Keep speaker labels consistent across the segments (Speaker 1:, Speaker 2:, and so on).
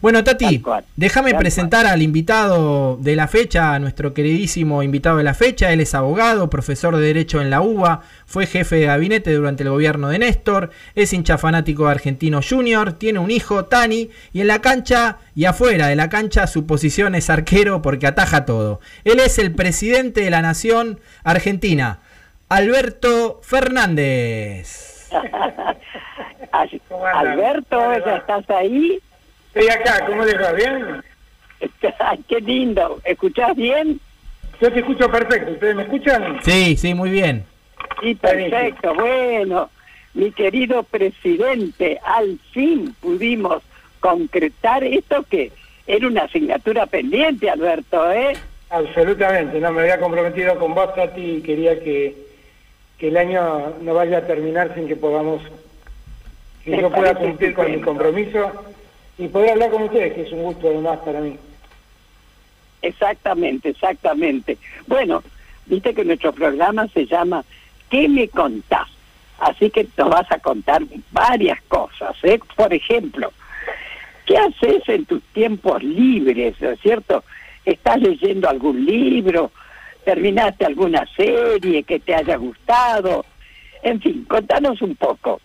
Speaker 1: Bueno, Tati, déjame presentar al invitado de la fecha, a nuestro queridísimo invitado de la fecha. Él es abogado, profesor de Derecho en la UBA, fue jefe de gabinete durante el gobierno de Néstor, es hincha fanático de Argentino Junior, tiene un hijo, Tani, y en la cancha y afuera de la cancha su posición es arquero porque ataja todo. Él es el presidente de la Nación Argentina, Alberto Fernández.
Speaker 2: Alberto,
Speaker 3: ¿Cómo le va?
Speaker 2: ¿ya estás ahí?
Speaker 3: Estoy acá, ¿cómo les va? ¿Bien?
Speaker 2: Ay, qué lindo. ¿Escuchás bien?
Speaker 3: Yo te escucho perfecto. ¿Ustedes me escuchan?
Speaker 1: Sí, sí, muy bien.
Speaker 2: Sí, perfecto. Bueno, mi querido presidente, al fin pudimos concretar esto que era una asignatura pendiente, Alberto, ¿eh?
Speaker 3: Absolutamente. No, me había comprometido con vos, Tati, y quería que, que el año no vaya a terminar sin que podamos, que yo pueda cumplir con mi compromiso y poder hablar con ustedes, que es un gusto además para mí.
Speaker 2: Exactamente, exactamente. Bueno, viste que nuestro programa se llama ¿Qué me contás? Así que nos vas a contar varias cosas, ¿eh? Por ejemplo, ¿qué haces en tus tiempos libres, ¿no es cierto? ¿Estás leyendo algún libro? ¿Terminaste alguna serie que te haya gustado? En fin, contanos un poco.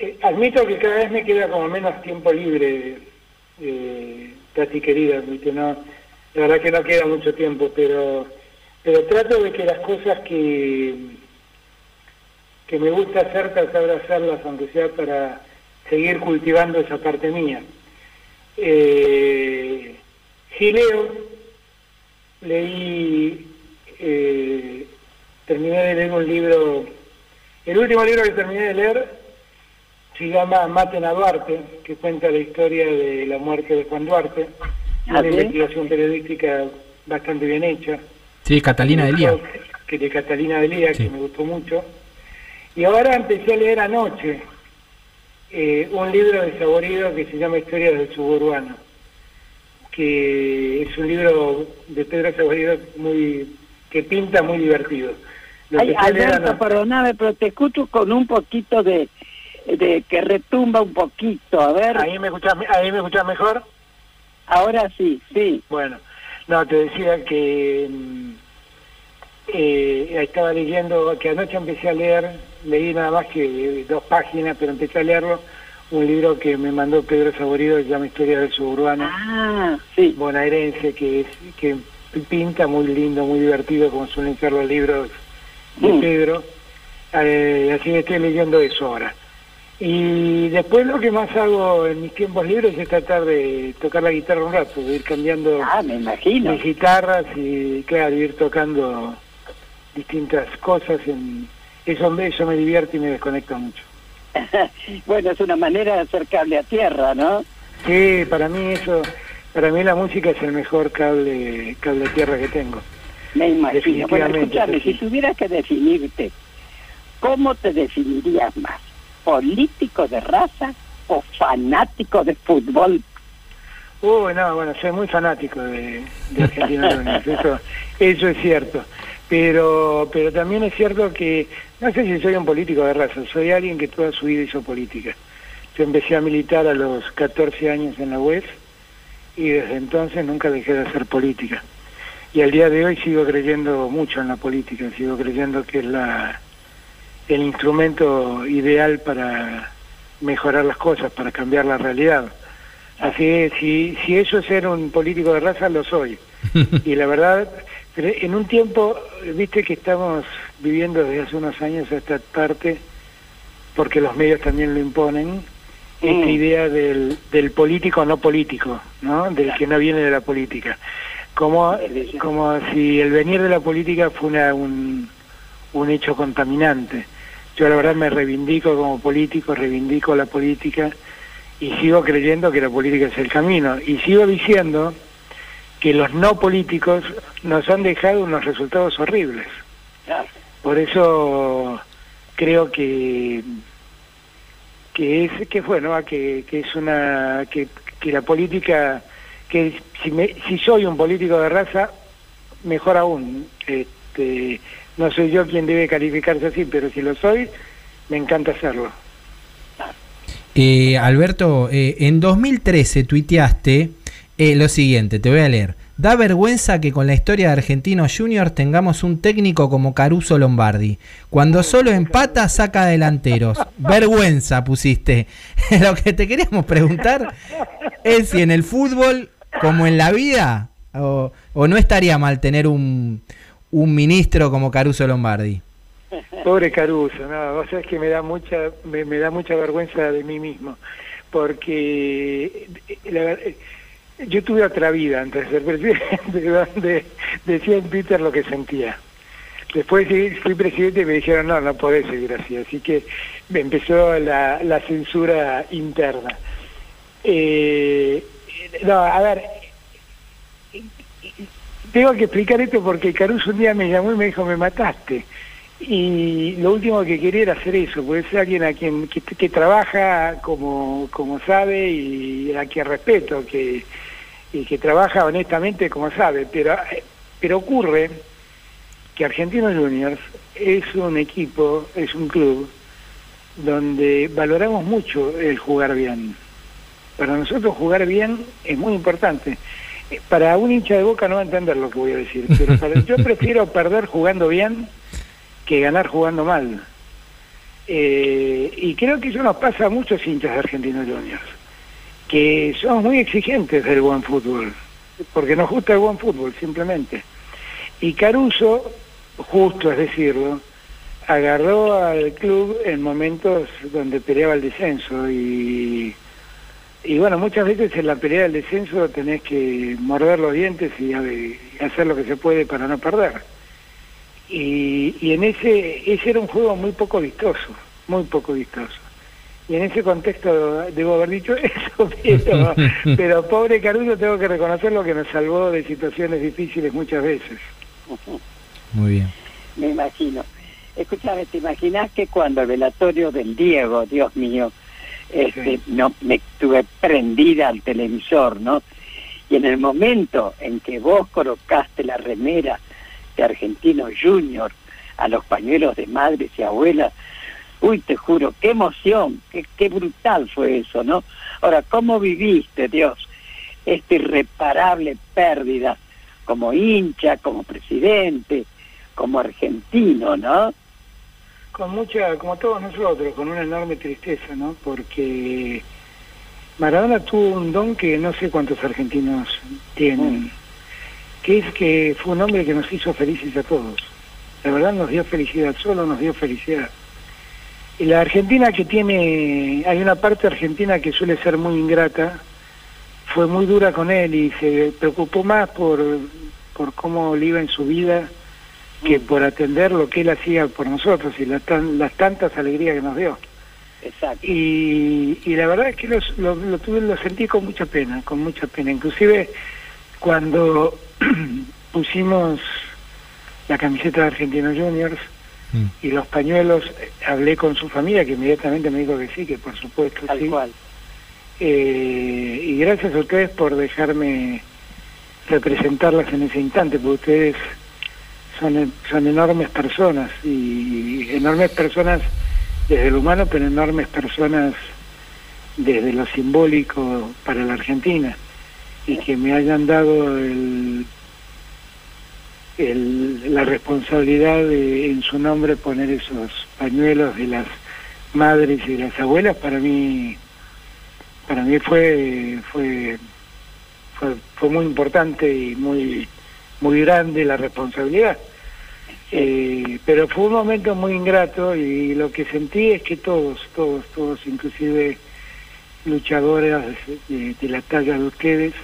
Speaker 3: Eh, admito que cada vez me queda como menos tiempo libre, eh, querida, ¿viste? No, la verdad que no queda mucho tiempo, pero, pero trato de que las cosas que, que me gusta hacer, tratar de hacerlas, aunque sea para seguir cultivando esa parte mía. Eh, leí, eh, terminé de leer un libro, el último libro que terminé de leer se llama Maten a Duarte, que cuenta la historia de la muerte de Juan Duarte,
Speaker 2: Ah,
Speaker 3: una
Speaker 2: ¿sí?
Speaker 3: investigación periodística bastante bien hecha.
Speaker 1: Sí, Catalina de Lía.
Speaker 3: Que de Catalina de Lía,
Speaker 1: Sí.
Speaker 3: que me gustó mucho. Y ahora empecé a leer anoche eh, un libro de Saborido que se llama Historias del Suburbano, que es un libro de Pedro Saborido muy, que pinta muy divertido.
Speaker 2: Ay, Alberto, perdóname, pero te escucho con un poquito de, de que retumba un poquito. A ver,
Speaker 3: ¿Ahí me escuchás, ahí me escuchás mejor?
Speaker 2: ahora sí, sí.
Speaker 3: Bueno, no, te decía que mm, eh, estaba leyendo, que anoche empecé a leer, leí nada más que dos páginas, pero empecé a leerlo, un libro que me mandó Pedro Saborido, que se llama Historia del Suburbano,
Speaker 2: Ah, sí.
Speaker 3: bonaerense, que, es, que pinta muy lindo, muy divertido, como suelen ser los libros de
Speaker 2: Mm.
Speaker 3: Pedro. Eh, así que estoy leyendo eso ahora. Y después lo que más hago en mis tiempos libres es tratar de tocar la guitarra un rato, de ir cambiando
Speaker 2: Ah, me imagino.
Speaker 3: mis guitarras y claro, ir tocando distintas cosas. En, eso, me- eso me divierte y me desconecta mucho.
Speaker 2: bueno, es una manera de hacer cable a tierra, ¿no?
Speaker 3: Sí, para mí eso, para mí la música es el mejor cable, cable a tierra que tengo.
Speaker 2: Me imagino. Bueno, escúchame,
Speaker 3: sí.
Speaker 2: si tuvieras que definirte, ¿cómo te definirías más? ¿Político de raza o fanático de fútbol?
Speaker 3: Uy, no, bueno, soy muy fanático de, Argentinos Juniors, eso, eso es cierto. Pero, pero también es cierto que, no sé si soy un político de raza, soy alguien que toda su vida hizo política. Yo empecé a militar a los 14 años en la UES y desde entonces nunca dejé de hacer política. Y al día de hoy sigo creyendo mucho en la política, sigo creyendo que es la, el instrumento ideal para mejorar las cosas, para cambiar la realidad. Así que si, si eso es ser un político de raza, lo soy. Y la verdad, en un tiempo, viste que estamos viviendo desde hace unos años esta parte, porque los medios también lo imponen, esta
Speaker 2: Mm.
Speaker 3: idea del, del político no político, ¿no? Del que no viene de la política. Como, como si el venir de la política fue una- un, un hecho contaminante. Yo la verdad me reivindico como político, reivindico la política y sigo creyendo que la política es el camino. Y sigo diciendo que los no políticos nos han dejado unos resultados horribles. Por eso creo que que es que fue, ¿no? que, es una que, la política que si soy un político de raza mejor aún. Este, no soy yo quien debe calificarse así, pero si lo soy, me encanta hacerlo.
Speaker 1: Eh, Alberto, eh, en 2013 tuiteaste eh, lo siguiente, te voy a leer. Da vergüenza que con la historia de Argentinos Juniors tengamos un técnico como Caruso Lombardi. Cuando solo empata, saca delanteros. Vergüenza pusiste. Lo que te queríamos preguntar es si en el fútbol, como en la vida, o, no estaría mal tener un, un ministro como Caruso Lombardi.
Speaker 3: Pobre Caruso, no, vos sabés que me da mucha, me, da mucha vergüenza de mí mismo, porque la verdad yo tuve otra vida antes de ser presidente, donde decía en Twitter lo que sentía. Después fui presidente y me dijeron, no, no podés seguir así. Así que me empezó la, la censura interna. Eh, no, a ver, tengo que explicar esto porque Caruso un día me llamó y me dijo, me mataste. Y lo último que quería era hacer eso, porque es alguien a quien que, trabaja como, como sabe y a quien respeto, que y que trabaja honestamente como sabe, pero, pero ocurre que Argentinos Juniors es un equipo, es un club donde valoramos mucho el jugar bien. Para nosotros jugar bien es muy importante. Para un hincha de boca no va a entender lo que voy a decir, pero yo prefiero perder jugando bien que ganar jugando mal. Eh, y creo que eso nos pasa a muchos hinchas de Argentinos Juniors que somos muy exigentes del buen fútbol, porque nos gusta el buen fútbol, simplemente. Y Caruso, justo es decirlo, agarró al club en momentos donde peleaba el descenso y, y bueno, muchas veces en la pelea del descenso tenés que morder los dientes y, hacer lo que se puede para no perder. Y, y en ese, ese era un juego muy poco vistoso, muy poco vistoso y en ese contexto debo haber dicho eso, pero, pobre Caruso tengo que reconocer lo que nos salvó de situaciones difíciles muchas veces.
Speaker 1: Muy bien.
Speaker 2: Me imagino. Escúchame, ¿te imaginas que cuando el velatorio del Diego, Dios mío, este, no me estuve prendida al televisor, ¿no? Y en el momento en que vos colocaste la remera de Argentino Junior a los pañuelos de madres y abuelas, Uy, te juro, qué emoción, qué, qué brutal fue eso, ¿no? Ahora, ¿cómo viviste, Dios, esta irreparable pérdida como hincha, como presidente, como argentino, ¿no?
Speaker 3: Con mucha, como todos nosotros, con una enorme tristeza, ¿no? Porque Maradona tuvo un don que no sé cuántos argentinos tienen, mm. que es que fue un hombre que nos hizo felices a todos. La verdad nos dio felicidad, solo nos dio felicidad la Argentina que tiene, hay una parte argentina que suele ser muy ingrata, fue muy dura con él y se preocupó más por, por cómo le iba en su vida que mm. por atender lo que él hacía por nosotros y las, las tantas alegrías que nos dio.
Speaker 2: Exacto.
Speaker 3: Y, y la verdad es que lo, lo, tuve, lo sentí con mucha pena, con mucha pena. Inclusive cuando pusimos la camiseta de Argentinos Juniors, Mm. Y los pañuelos, hablé con su familia que inmediatamente me dijo que sí, que por supuesto
Speaker 2: Tal
Speaker 3: sí.
Speaker 2: Cual.
Speaker 3: Eh, y gracias a ustedes por dejarme representarlas en ese instante, porque ustedes son, son enormes personas, y enormes personas desde lo humano, pero enormes personas desde lo simbólico para la Argentina, y que me hayan dado el la responsabilidad de en su nombre poner esos pañuelos de las madres y las abuelas para mí para mí fue fue fue, muy importante y muy muy grande la responsabilidad eh, pero fue un momento muy ingrato y lo que sentí es que todos todos todos inclusive luchadoras de, de la talla de ustedes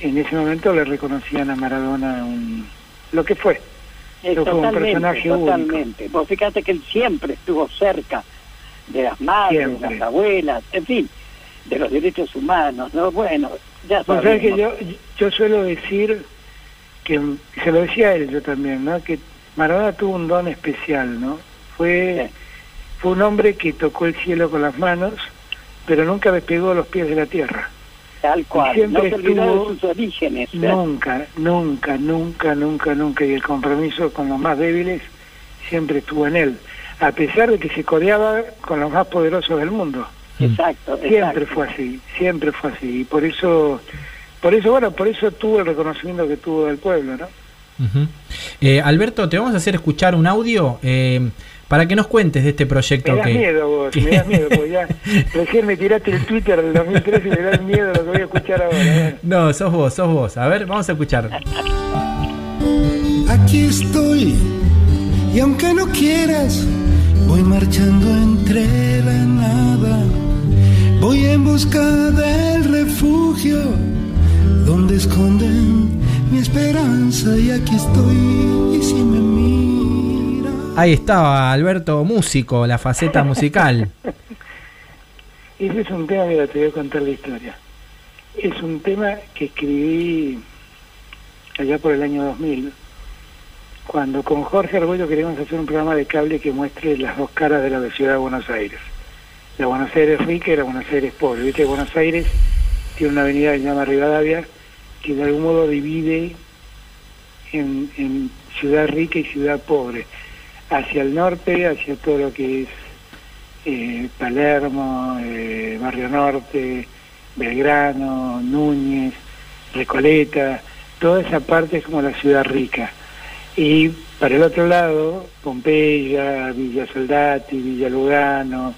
Speaker 3: en ese momento le reconocían a Maradona un lo que fue.
Speaker 2: totalmente, totalmente. Vos fíjate que él siempre estuvo cerca de las madres, de las abuelas, en fin, de los derechos humanos, ¿no? Bueno, ya sabes.
Speaker 3: que yo, yo suelo decir, que se lo decía a él yo también, ¿no? Que Maradona tuvo un don especial, ¿no? Fue, fue un hombre que tocó el cielo con las manos, pero nunca despegó los pies de la tierra.
Speaker 2: Tal cual,
Speaker 3: siempre
Speaker 2: no se
Speaker 3: estuvo-
Speaker 2: de sus orígenes. ¿eh?
Speaker 3: Nunca, nunca, nunca, nunca, nunca. Y el compromiso con los más débiles siempre estuvo en él. A pesar de que se codeaba con los más poderosos del mundo.
Speaker 2: Exacto,
Speaker 3: Siempre
Speaker 2: exacto.
Speaker 3: fue así, siempre fue así. Y por eso, por eso, bueno, por eso tuvo el reconocimiento que tuvo del pueblo, ¿no?
Speaker 1: Eh, Alberto, te vamos a hacer escuchar un audio eh, para que nos cuentes de este proyecto
Speaker 3: Me das
Speaker 1: que...
Speaker 3: miedo vos, me das miedo, porque ya recién me tiraste el Twitter del 2013 y me das miedo lo que voy a escuchar ahora. ver.
Speaker 1: No, sos vos, sos vos. A ver, vamos a escuchar.
Speaker 4: Aquí estoy, y aunque no quieras, voy marchando entre la nada. Voy en busca del refugio donde esconden mi esperanza. Y aquí estoy, y si me mira.
Speaker 1: Ahí estaba Alberto, músico, la faceta musical.
Speaker 3: Ese es un tema, mira, te voy a contar la historia. Es un tema que escribí allá por el año 2000, cuando con Jorge Argüello queríamos hacer un programa de cable que muestre las dos caras de la ciudad de Buenos Aires. La Buenos Aires rica y la Buenos Aires pobre. Viste Buenos Aires tiene una avenida que se llama Rivadavia, que de algún modo divide en, ciudad rica y ciudad pobre. Hacia el norte, hacia todo lo que es eh, Palermo, eh, Barrio Norte, Belgrano, Núñez, Recoleta, toda esa parte es como la ciudad rica. Y para el otro lado, Pompeya, Villa Soldati, Villa Lugano,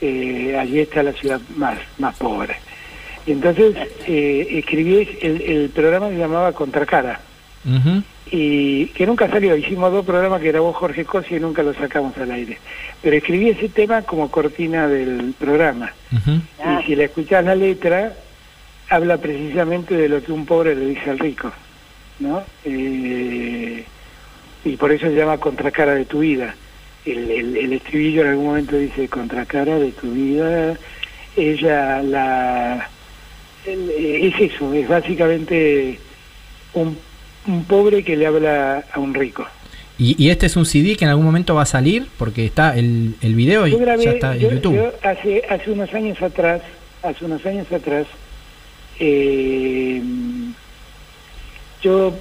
Speaker 3: eh, allí está la ciudad más, más pobre. Y entonces eh, escribí, el, el programa se llamaba Contracara,
Speaker 1: Ujú.
Speaker 3: y que nunca salió. Hicimos dos programas que grabó Jorge Cosi y nunca los sacamos al aire. Pero escribí ese tema como cortina del programa. Y si le escuchás la letra, habla precisamente de lo que un pobre le dice al rico, ¿no? Eh, y por eso se llama Contracara de tu vida. El, el, el estribillo en algún momento dice Contracara de tu vida. Ella la... el- es eso, es básicamente un, un pobre que le habla a un rico.
Speaker 1: Y, y este es un CD que en algún momento va a salir, porque está el, el video y
Speaker 3: grabé,
Speaker 1: ya está en
Speaker 3: yo-
Speaker 1: YouTube.
Speaker 3: yo hace, hace unos años atrás, hace unos años atrás, eh, yo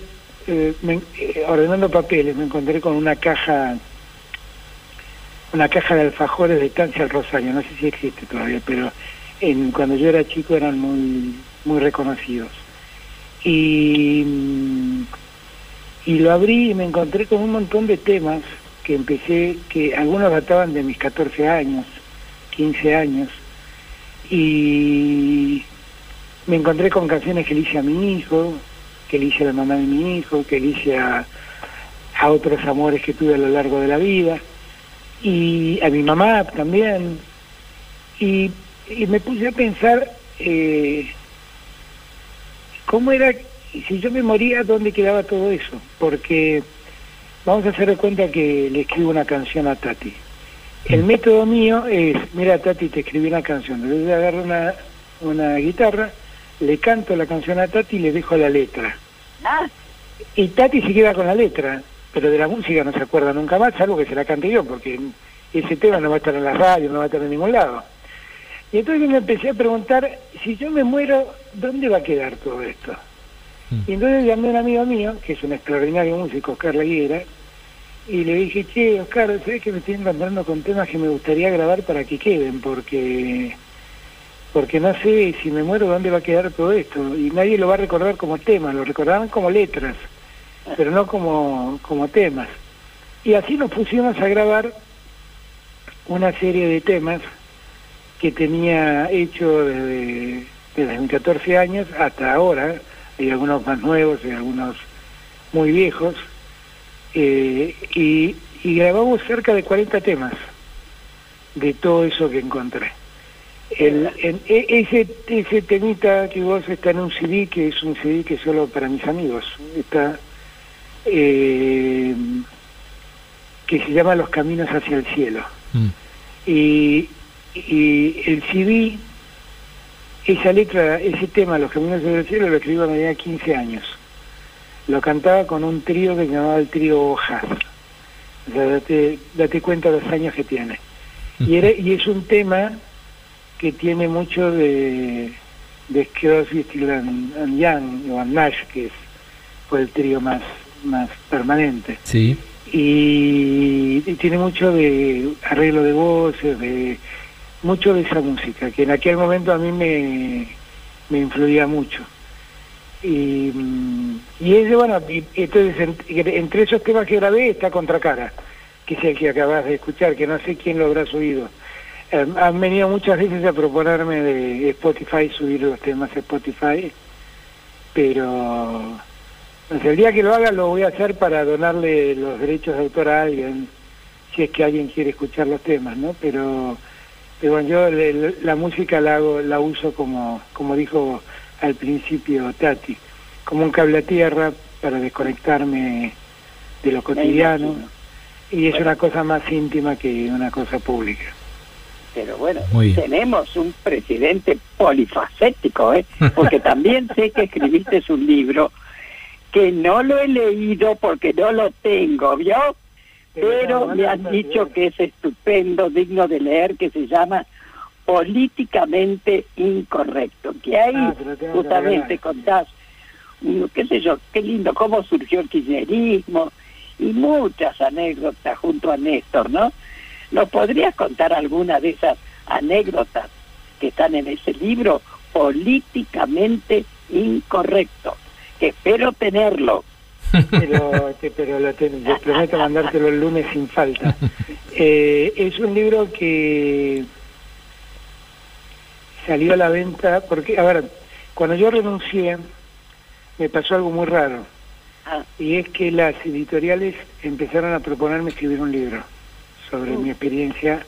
Speaker 3: eh, me- eh, ordenando papeles me encontré con una caja, una caja de alfajores de Estancia al Rosario, no sé si existe todavía, pero en, cuando yo era chico eran muy, muy reconocidos. Y, mm, y lo abrí y me encontré con un montón de temas que empecé, que algunos databan de mis 14 años, 15 años, y me encontré con canciones que le hice a mi hijo, que le hice a la mamá de mi hijo, que le hice a, a otros amores que tuve a lo largo de la vida, y a mi mamá también, y, y me puse a pensar eh, cómo era, si yo me moría, ¿dónde quedaba todo eso? Porque vamos a hacer de cuenta que le escribo una canción a Tati. El método mío es, mira Tati, te escribí una canción, entonces agarro una, una guitarra, le canto la canción a Tati y le dejo la letra.
Speaker 2: Ah,
Speaker 3: Y Tati se queda con la letra, pero de la música no se acuerda nunca más, salvo que se la cante yo, porque ese tema no va a estar en la radio, no va a estar en ningún lado. Y entonces me empecé a preguntar, si yo me muero, ¿dónde va a quedar todo esto? Y entonces llamé a un amigo mío, que es un extraordinario músico, Oscar Laguera, y le dije, che, Oscar, ¿sabes que me estoy encontrando con temas que me gustaría grabar para que queden? Porque porque no sé si me muero dónde va a quedar todo esto. Y nadie lo va a recordar como temas, lo recordarán como letras, pero no como, como temas. Y así nos pusimos a grabar una serie de temas que tenía hecho desde, desde mis 14 años hasta ahora, hay algunos más nuevos y algunos muy viejos, eh, y, y grabamos cerca de 40 temas de todo eso que encontré. El, e- ese, ese temita que vos está en un CD, que es un CD que es solo para mis amigos, está eh, que se llama Los Caminos hacia el Cielo.
Speaker 1: Mm.
Speaker 3: Y, y el CD, esa letra, ese tema, Los Caminos hacia el Cielo, lo escribí cuando tenía 15 años. Lo cantaba con un trío que se llamaba el trío Hojas. O sea, date, date cuenta de los años que tiene. Y, era, y es un tema que tiene mucho de, de Crosby, Still and, Young o Nash, que fue el trío más, más permanente.
Speaker 1: Sí.
Speaker 3: Y, tiene mucho de arreglo de voces, de mucho de esa música, que en aquel momento a mí me, me influía mucho. Y, mm, y ese, bueno, entonces entre esos temas que grabé está Contracara, que es el que acabas de escuchar, que no sé quién lo habrás oído. Eh, han venido muchas veces a proponerme de Spotify subir los temas a Spotify, pero el día que lo haga lo voy a hacer para donarle los derechos de autor a alguien, si es que alguien quiere escuchar los temas, ¿no? Pero, pero yo la música la hago, la uso como, como dijo al principio Tati, como un cable a tierra para desconectarme de lo cotidiano. y es una cosa más íntima que una cosa pública.
Speaker 2: Pero bueno, tenemos un presidente polifacético, ¿eh? porque también sé que escribiste un libro que no lo he leído porque no lo tengo, ¿vio? Pero me han dicho que es estupendo, digno de leer, que se llama Políticamente Incorrecto, que ahí ah, justamente contás, mm, qué sé yo, qué lindo, cómo surgió el kirchnerismo y muchas anécdotas junto a Néstor, ¿no? ¿Nos podrías contar alguna de esas anécdotas que están en ese libro políticamente incorrecto? Que espero tenerlo.
Speaker 3: Pero, pero lo tengo, prometo mandártelo el lunes sin falta. Eh, es un libro que salió a la venta porque, a ver, cuando yo renuncié me pasó algo muy raro. Ah. Y es que las editoriales empezaron a proponerme escribir un libro sobre mi experiencia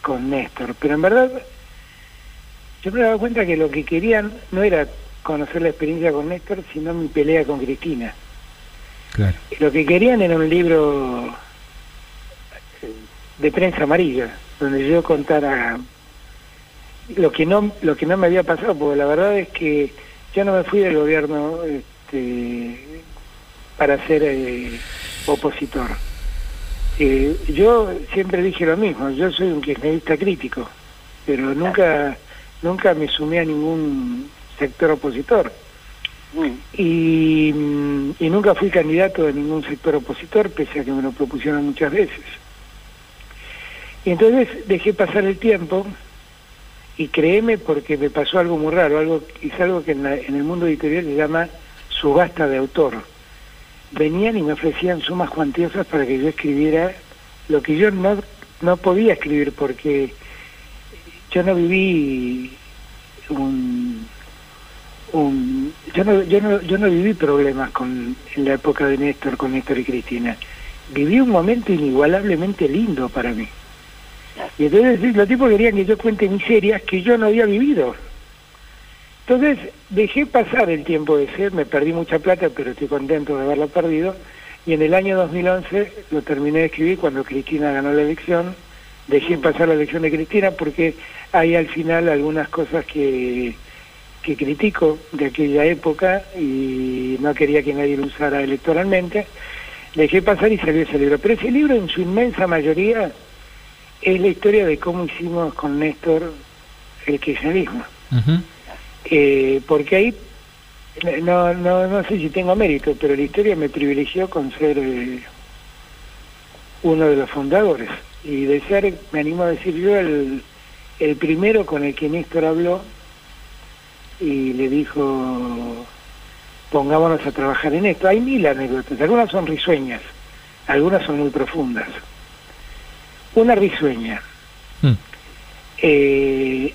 Speaker 3: con Néstor. Pero en verdad, yo me daba cuenta que lo que querían no era conocer la experiencia con Néstor, sino mi pelea con Cristina. Lo que querían era un libro de prensa amarilla, donde yo contara lo que no lo que no me había pasado, porque la verdad es que yo no me fui del gobierno este, para ser eh, opositor eh, yo siempre dije lo mismo, yo soy un kirchnerista crítico, pero nunca nunca me sumé a ningún sector opositor. Mm. Y, nunca fui candidato de ningún sector opositor, pese a que me lo propusieron muchas veces. Y entonces dejé pasar el tiempo y créeme porque me pasó algo muy raro, algo es algo que en, en el mundo editorial se llama subasta de autor venían y me ofrecían sumas cuantiosas para que yo escribiera lo que yo no, no podía escribir porque yo no viví un, un yo no, yo no, yo no viví problemas con en la época de Néstor con Néstor y Cristina. Viví un momento inigualablemente lindo para mí. Y entonces los tipos querían que yo cuente miserias que yo no había vivido. Entonces dejé pasar el tiempo de ser, me perdí mucha plata, pero estoy contento de haberla perdido, y en el año 2011 lo terminé de escribir cuando Cristina ganó la elección, dejé pasar la elección de Cristina porque hay al final algunas cosas que, que critico de aquella época y no quería que nadie lo usara electoralmente, dejé pasar y salió ese libro. Pero ese libro en su inmensa mayoría es la historia de cómo hicimos con Néstor el kirchnerismo. Eh, porque ahí no, no, no sé si tengo mérito, pero la historia me privilegió con ser eh, uno de los fundadores. Y de ser, me animo a decir yo, el, el primero con el que Néstor habló y le dijo, pongámonos a trabajar en esto. Hay mil anécdotas, algunas son risueñas, algunas son muy profundas. Una risueña. Eh,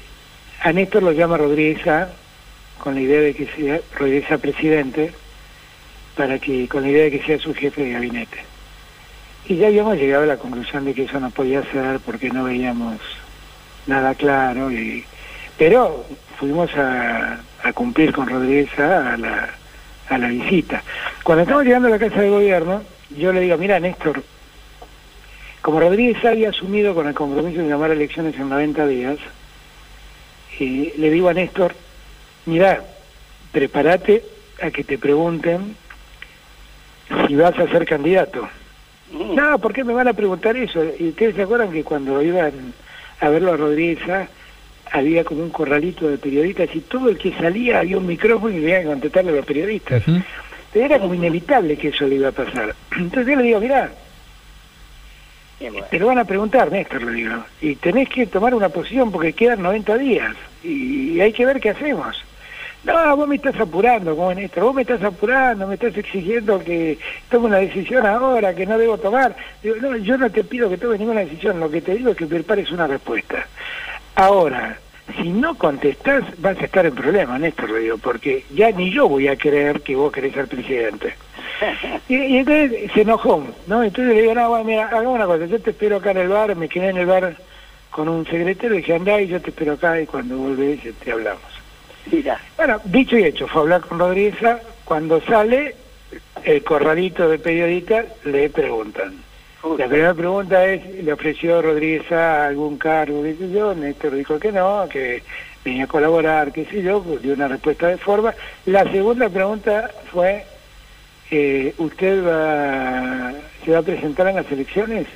Speaker 3: a Néstor lo llama Rodríguez con la idea de que sea Rodríguez presidente, para que, con la idea de que sea su jefe de gabinete. Y ya habíamos llegado a la conclusión de que eso no podía ser porque no veíamos nada claro, y, pero fuimos a, cumplir con Rodríguez a la, a la visita. Cuando estamos llegando a la Casa de Gobierno, yo le digo, mira Néstor, como Rodríguez había asumido con el compromiso de llamar a elecciones en 90 días, le digo a Néstor, mira, prepárate a que te pregunten si vas a ser candidato. Mm. No, ¿por qué me van a preguntar eso? Y ustedes se acuerdan que cuando iban a verlo a Rodríguez, había como un corralito de periodistas y todo el que salía había un micrófono y tenía que contestarle a los periodistas. Era como inevitable que eso le iba a pasar. Entonces yo le digo, mirá, te lo van a preguntar, Néstor, le digo, y tenés que tomar una posición porque quedan 90 días y hay que ver qué hacemos. No, vos me estás apurando, como Néstor, vos me estás apurando, me estás exigiendo que tome una decisión ahora que no debo tomar. Digo, no, yo no te pido que tomes ninguna decisión, lo que te digo es que prepares una respuesta. Ahora, si no contestás, vas a estar en problema, Néstor, digo, porque ya ni yo voy a creer que vos querés ser presidente. Y, entonces se enojó, ¿no? Entonces le digo, no, bueno, mira, hagamos una cosa, yo te espero acá en el bar, me quedé en el bar con un secretario, dije, andá y yo te espero acá y cuando volvés te hablamos. Mira. Bueno, dicho y hecho, fue a hablar con Rodríguez, cuando sale, el corralito de periodistas le preguntan. La primera pregunta es, ¿le ofreció Rodríguez algún cargo? ¿Qué sé yo? Néstor dijo que no, que venía a colaborar, qué sé yo, pues dio una respuesta de forma. La segunda pregunta fue, eh, ¿usted va, se va a presentar en las elecciones?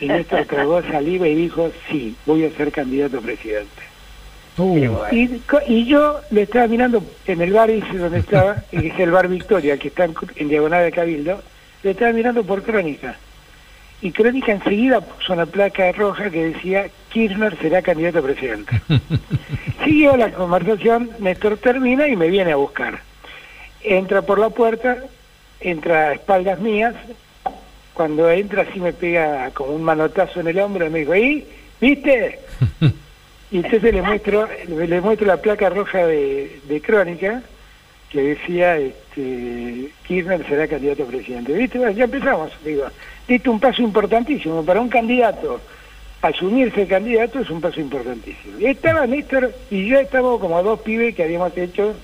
Speaker 3: Y Néstor tragó saliva y dijo, sí, voy a ser candidato a presidente. Uh. Y, yo le estaba mirando en el bar ese donde estaba, que es el bar Victoria, que está en, diagonal de Cabildo, le estaba mirando por Crónica. Y Crónica enseguida puso una placa roja que decía Kirchner será candidato a presidente. Siguió la conversación, Néstor termina y me viene a buscar. Entra por la puerta, entra a espaldas mías, cuando entra así me pega como un manotazo en el hombro y me dijo, ¿y? ¿Viste? Y entonces le muestro, le muestro la placa roja de, Crónica que decía este, Kirchner será candidato a presidente. ¿Viste? ya empezamos, digo. Diste un paso importantísimo para un candidato. Asumirse candidato es un paso importantísimo. Estaba Néstor y yo estábamos como dos pibes que habíamos hecho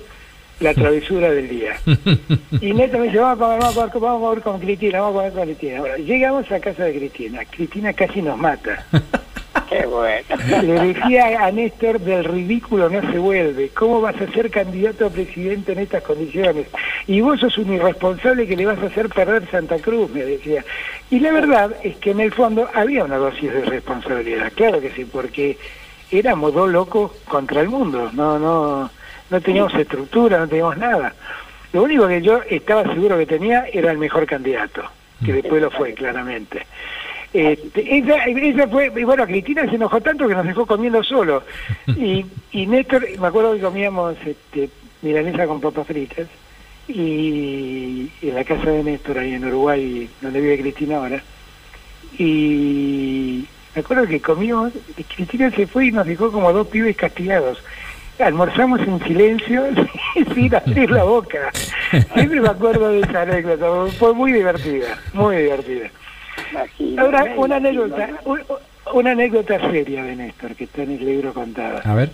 Speaker 3: la travesura del día. Y Néstor me dice, vamos a vamos a vamos a con Cristina, vamos a comer con Cristina. Ahora, llegamos a casa de Cristina. Cristina casi nos mata.
Speaker 2: Qué bueno.
Speaker 3: Le decía a Néstor, del ridículo no se vuelve. ¿Cómo vas a ser candidato a presidente en estas condiciones? Y vos sos un irresponsable que le vas a hacer perder Santa Cruz, me decía. Y la verdad es que en el fondo había una dosis de responsabilidad, claro que sí, porque éramos dos locos contra el mundo, no, no, no teníamos estructura, no teníamos nada. Lo único que yo estaba seguro que tenía era el mejor candidato, que mm. después lo fue, claramente. Este, ella, fue, bueno, Cristina se enojó tanto que nos dejó comiendo solo. Y, y Néstor, me acuerdo que comíamos este, milanesa con papas fritas, y en la casa de Néstor, ahí en Uruguay, donde vive Cristina ahora. Y me acuerdo que comimos, Cristina se fue y nos dejó como dos pibes castigados. Almorzamos en silencio, sin abrir la boca. Siempre me acuerdo de esa anécdota, fue muy divertida, muy divertida. Ahora, una anécdota, una anécdota seria de Néstor, que está en el libro contada.
Speaker 1: A ver.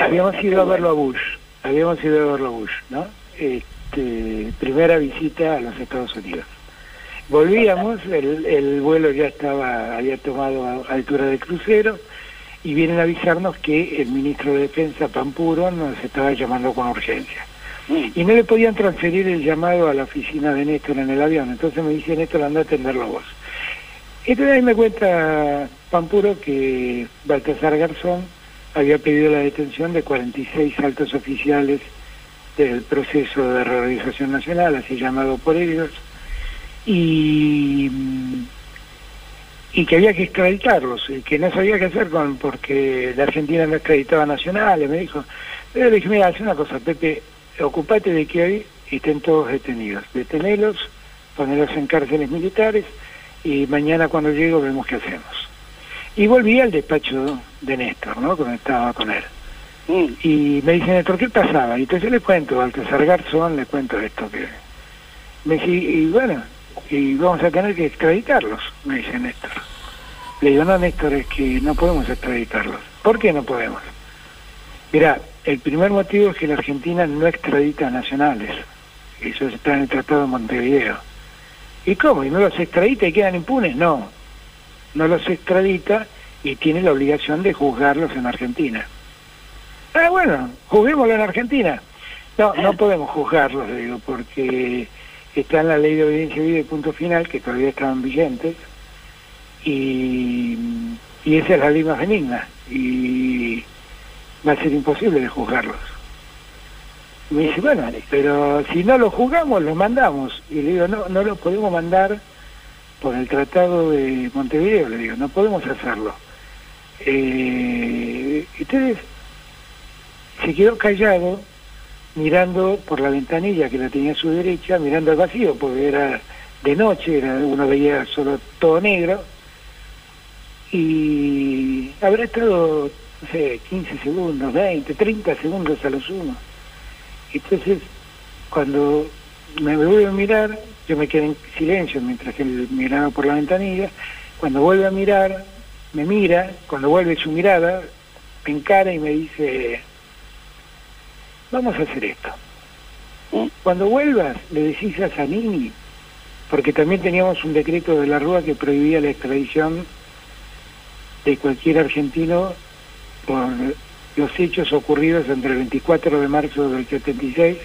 Speaker 3: Habíamos ido a verlo a Bush, habíamos ido a verlo a Bush, ¿no? Este, primera visita a los Estados Unidos. Volvíamos, el, el vuelo ya estaba, había tomado altura de crucero, y vienen a avisarnos que el ministro de Defensa, Pampuro, nos estaba llamando con urgencia y no le podían transferir el llamado a la oficina de Néstor en el avión. Entonces me dice Néstor, anda a atenderlo vos. Entonces ahí me cuenta Pampuro que Baltasar Garzón había pedido la detención de 46 altos oficiales del proceso de reorganización nacional, así llamado por ellos, y, y que había que extraditarlos, y que no sabía qué hacer con porque la Argentina no extraditaba nacionales, me dijo. Pero le dije, mira, hace una cosa, Pepe, ocupate de que hoy estén todos detenidos. Detenelos, ponerlos en cárceles militares y mañana cuando llego vemos qué hacemos. Y volví al despacho de Néstor, ¿no? Cuando estaba con él. Mm. Y me dice Néstor, ¿qué pasaba? Y entonces le cuento, al César Garzón le cuento esto que... Me dice, y bueno, y vamos a tener que extraditarlos, me dice Néstor. Le digo, no, Néstor, es que no podemos extraditarlos. ¿Por qué no podemos? Mira, el primer motivo es que la Argentina no extradita nacionales. Eso está en el Tratado de Montevideo. ¿Y cómo? ¿Y no los extradita y quedan impunes? No. No los extradita y tiene la obligación de juzgarlos en Argentina. Ah, bueno, juzguémoslo en Argentina. No, no podemos juzgarlos, digo, porque está en la ley de obediencia vida y punto final, que todavía estaban vigentes, y, y esa es la ley más benigna. Va a ser imposible de juzgarlos. Me dice, bueno, pero si no lo juzgamos, los mandamos. Y le digo, no, no lo podemos mandar por el Tratado de Montevideo, le digo, no podemos hacerlo. Eh, entonces, se quedó callado, mirando por la ventanilla que la tenía a su derecha, mirando al vacío, porque era de noche, era, uno veía solo todo negro, y habrá estado, no sé, 15 segundos, 20, 30 segundos a lo sumo. Entonces, cuando me vuelve a mirar, yo me quedé en silencio mientras que él miraba por la ventanilla, cuando vuelve a mirar, me mira, cuando vuelve su mirada, me encara y me dice, vamos a hacer esto. Cuando vuelvas, le decís a Zanini, porque también teníamos un decreto de la Rúa que prohibía la extradición de cualquier argentino por los hechos ocurridos entre el 24 de marzo del 76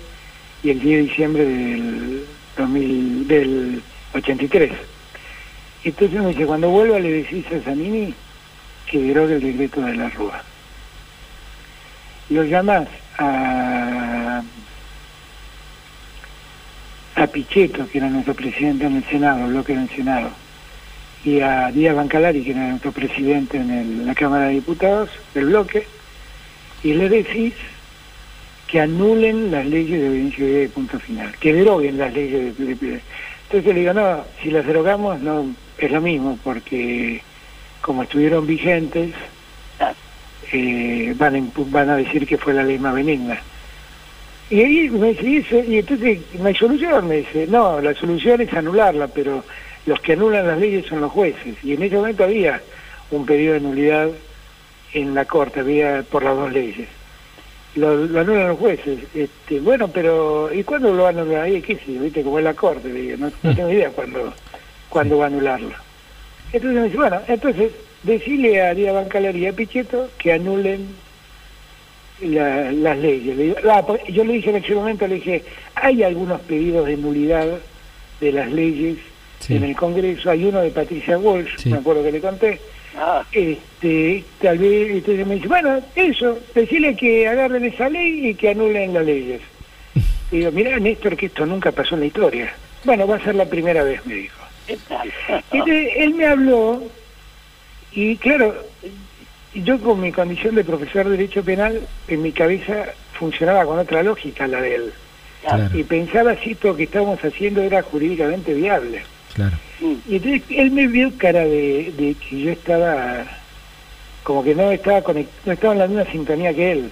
Speaker 3: y el 10 de diciembre del, 2000, del 83. Entonces me dice, cuando vuelva le decís a Zanini que derogue el decreto de la Rúa. Lo llamás a, a Pichetto, que era nuestro presidente en el Senado, bloque del Senado, y a Díaz Bancalari, que era nuestro presidente en la Cámara de Diputados del bloque, y le decís que anulen las leyes de obediencia de punto final, que deroguen las leyes de, Entonces le digo, no, si las derogamos no es lo mismo, porque como estuvieron vigentes, eh, van, a, van a decir que fue la ley más benigna. Y ahí me dice, y entonces no hay solución, me dice, no, la solución es anularla, pero los que anulan las leyes son los jueces. Y en ese momento había un periodo de nulidad en la Corte, había por las dos leyes. Lo, anulan los jueces. Este, bueno, pero ¿y cuándo lo van a anular? Ahí, ¿Qué sé? ¿Viste? Como es la Corte, no, tengo idea cuándo, cuándo va a anularlo. Entonces me dice, bueno, entonces decirle a Díaz Bancaler y a Pichetto que anulen las leyes. Ah, yo le dije en ese momento, le dije, hay algunos pedidos de nulidad de las leyes en el Congreso, hay uno de Patricia Walsh, me acuerdo que le conté, ah. este, tal vez, entonces me dice, bueno, eso, decirle que agarren esa ley y que anulen las leyes. Y digo, mira Néstor, que esto nunca pasó en la historia. Bueno, va a ser la primera vez, me dijo. Entonces, él me habló y claro, yo con mi condición de profesor de Derecho Penal, en mi cabeza funcionaba con otra lógica la de él. Y pensaba si esto que estábamos haciendo era jurídicamente viable. Claro. Y entonces él me vio cara de, que yo estaba, como que no estaba no estaba en la misma sintonía que él.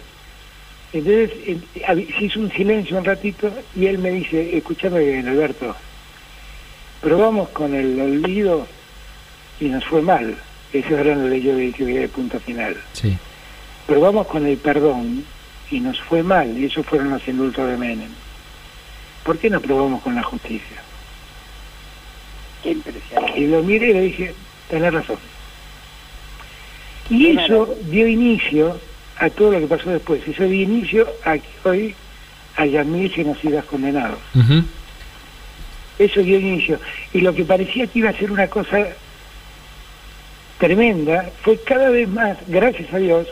Speaker 3: Entonces se hizo un silencio un ratito y él me dice, escúchame bien Alberto, probamos con el olvido y nos fue mal. Esa era la ley de punto final. Sí. Probamos con el perdón y nos fue mal, y esos fueron los indultos de Menem. ¿Por qué no probamos con la justicia? Qué impresionante. Y lo miré y le dije, tenés razón. Y eso dio inicio a todo lo que pasó después. Eso dio inicio a que hoy haya mil genocidas condenados. Eso dio inicio. Y lo que parecía que iba a ser una cosa tremenda, fue cada vez más, gracias a Dios,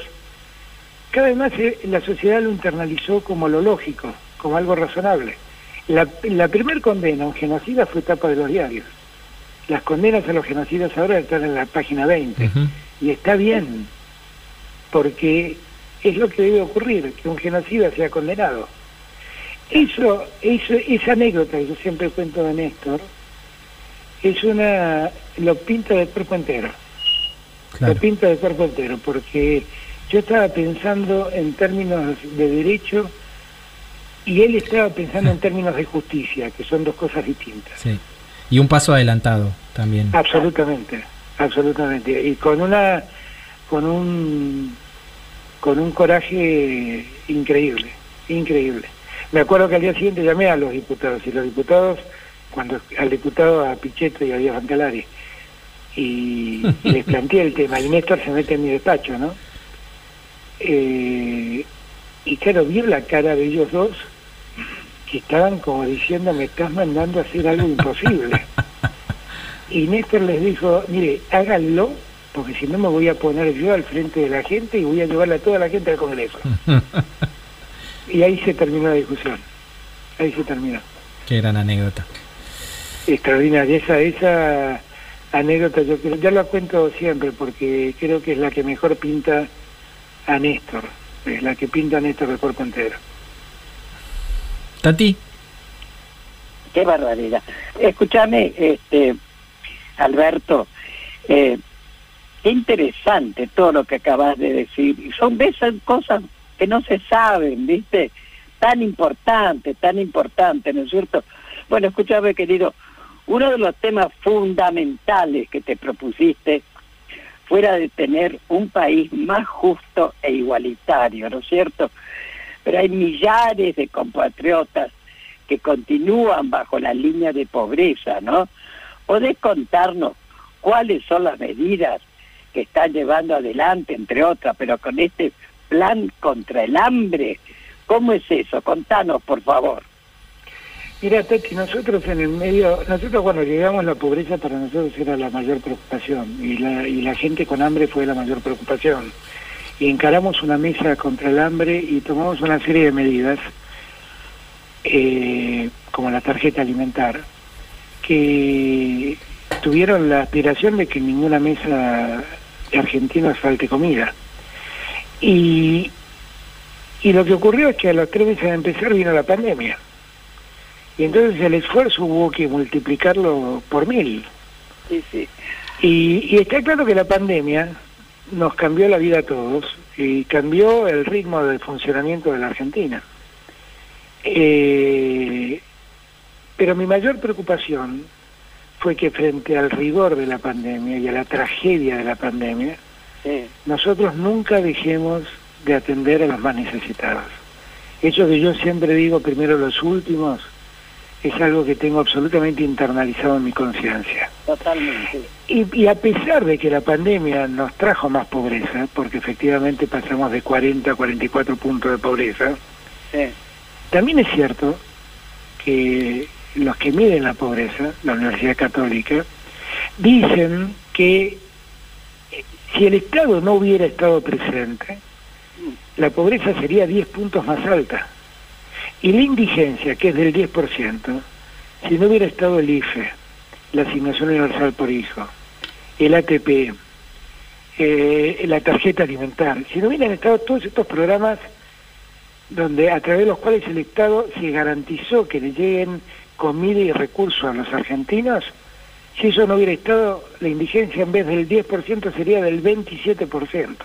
Speaker 3: cada vez más eh, la sociedad lo internalizó como lo lógico, como algo razonable. La, la primer condena a un genocida fue etapa de los diarios. Las condenas a los genocidas ahora están en la página 20. Y está bien, porque es lo que debe ocurrir, que un genocida sea condenado. Eso, eso, esa anécdota que yo siempre cuento de Néstor, es una, lo pinta de cuerpo entero. Lo pinta de cuerpo entero, porque yo estaba pensando en términos de derecho y él estaba pensando en términos de justicia, que son dos cosas distintas.
Speaker 1: Sí. Y un paso adelantado también.
Speaker 3: Absolutamente, absolutamente. Y con una, con un, con un coraje increíble, increíble. Me acuerdo que al día siguiente llamé a los diputados y los diputados, cuando al diputado a Pichetto y a Díaz Bancalari, y, les planteé el tema. El Néstor se mete en mi despacho, ¿no? Eh, y claro, vi la cara de ellos dos que estaban como diciendo, me estás mandando a hacer algo imposible. y Néstor les dijo, mire, háganlo porque si no me voy a poner yo al frente de la gente y voy a llevarle a toda la gente al Congreso. y ahí se terminó la discusión. Ahí se terminó.
Speaker 1: Qué gran anécdota.
Speaker 3: Extraordinaria. Esa, esa anécdota yo ya la cuento siempre porque creo que es la que mejor pinta a Néstor. Es la que pinta a Néstor de cuerpo entero.
Speaker 1: Tati.
Speaker 2: Qué barbaridad. Escúchame, este, Alberto, eh, qué interesante todo lo que acabas de decir. Son veces cosas que no se saben, ¿viste? Tan importante, tan importante, ¿no es cierto? Bueno, escúchame, querido, uno de los temas fundamentales que te propusiste fuera de tener un país más justo e igualitario, ¿no es cierto? Pero hay millares de compatriotas que continúan bajo la línea de pobreza, ¿no? ¿Podés contarnos cuáles son las medidas que están llevando adelante, entre otras, pero con este plan contra el hambre? ¿Cómo es eso? Contanos, por favor.
Speaker 3: Mira, Tati, nosotros en el medio, nosotros cuando llegamos la pobreza para nosotros era la mayor preocupación y la, y la gente con hambre fue la mayor preocupación. Y encaramos una mesa contra el hambre y tomamos una serie de medidas eh, como la tarjeta alimentar, que tuvieron la aspiración de que en ninguna mesa de argentinos falte comida. Y, y lo que ocurrió es que a los tres meses de empezar vino la pandemia. Y entonces el esfuerzo hubo que multiplicarlo por mil. Y, y está claro que la pandemia nos cambió la vida a todos y cambió el ritmo de funcionamiento de la Argentina. Eh, pero mi mayor preocupación fue que frente al rigor de la pandemia y a la tragedia de la pandemia, nosotros nunca dejemos de atender a los más necesitados. Eso que yo siempre digo, primero los últimos, es algo que tengo absolutamente internalizado en mi conciencia.
Speaker 2: Totalmente.
Speaker 3: Y, y, a pesar de que la pandemia nos trajo más pobreza, porque efectivamente pasamos de 40 a 44 puntos de pobreza, sí. También es cierto que los que miden la pobreza, la Universidad Católica, dicen que eh, si el Estado no hubiera estado presente, la pobreza sería 10 puntos más alta. Y la indigencia, que es del 10%, si no hubiera estado el IFE, la asignación universal por hijo, el ATP, eh, la tarjeta alimentar, si no hubieran estado todos estos programas donde a través de los cuales el Estado se garantizó que le lleguen comida y recursos a los argentinos, si eso no hubiera estado, la indigencia en vez del 10% sería del 27%.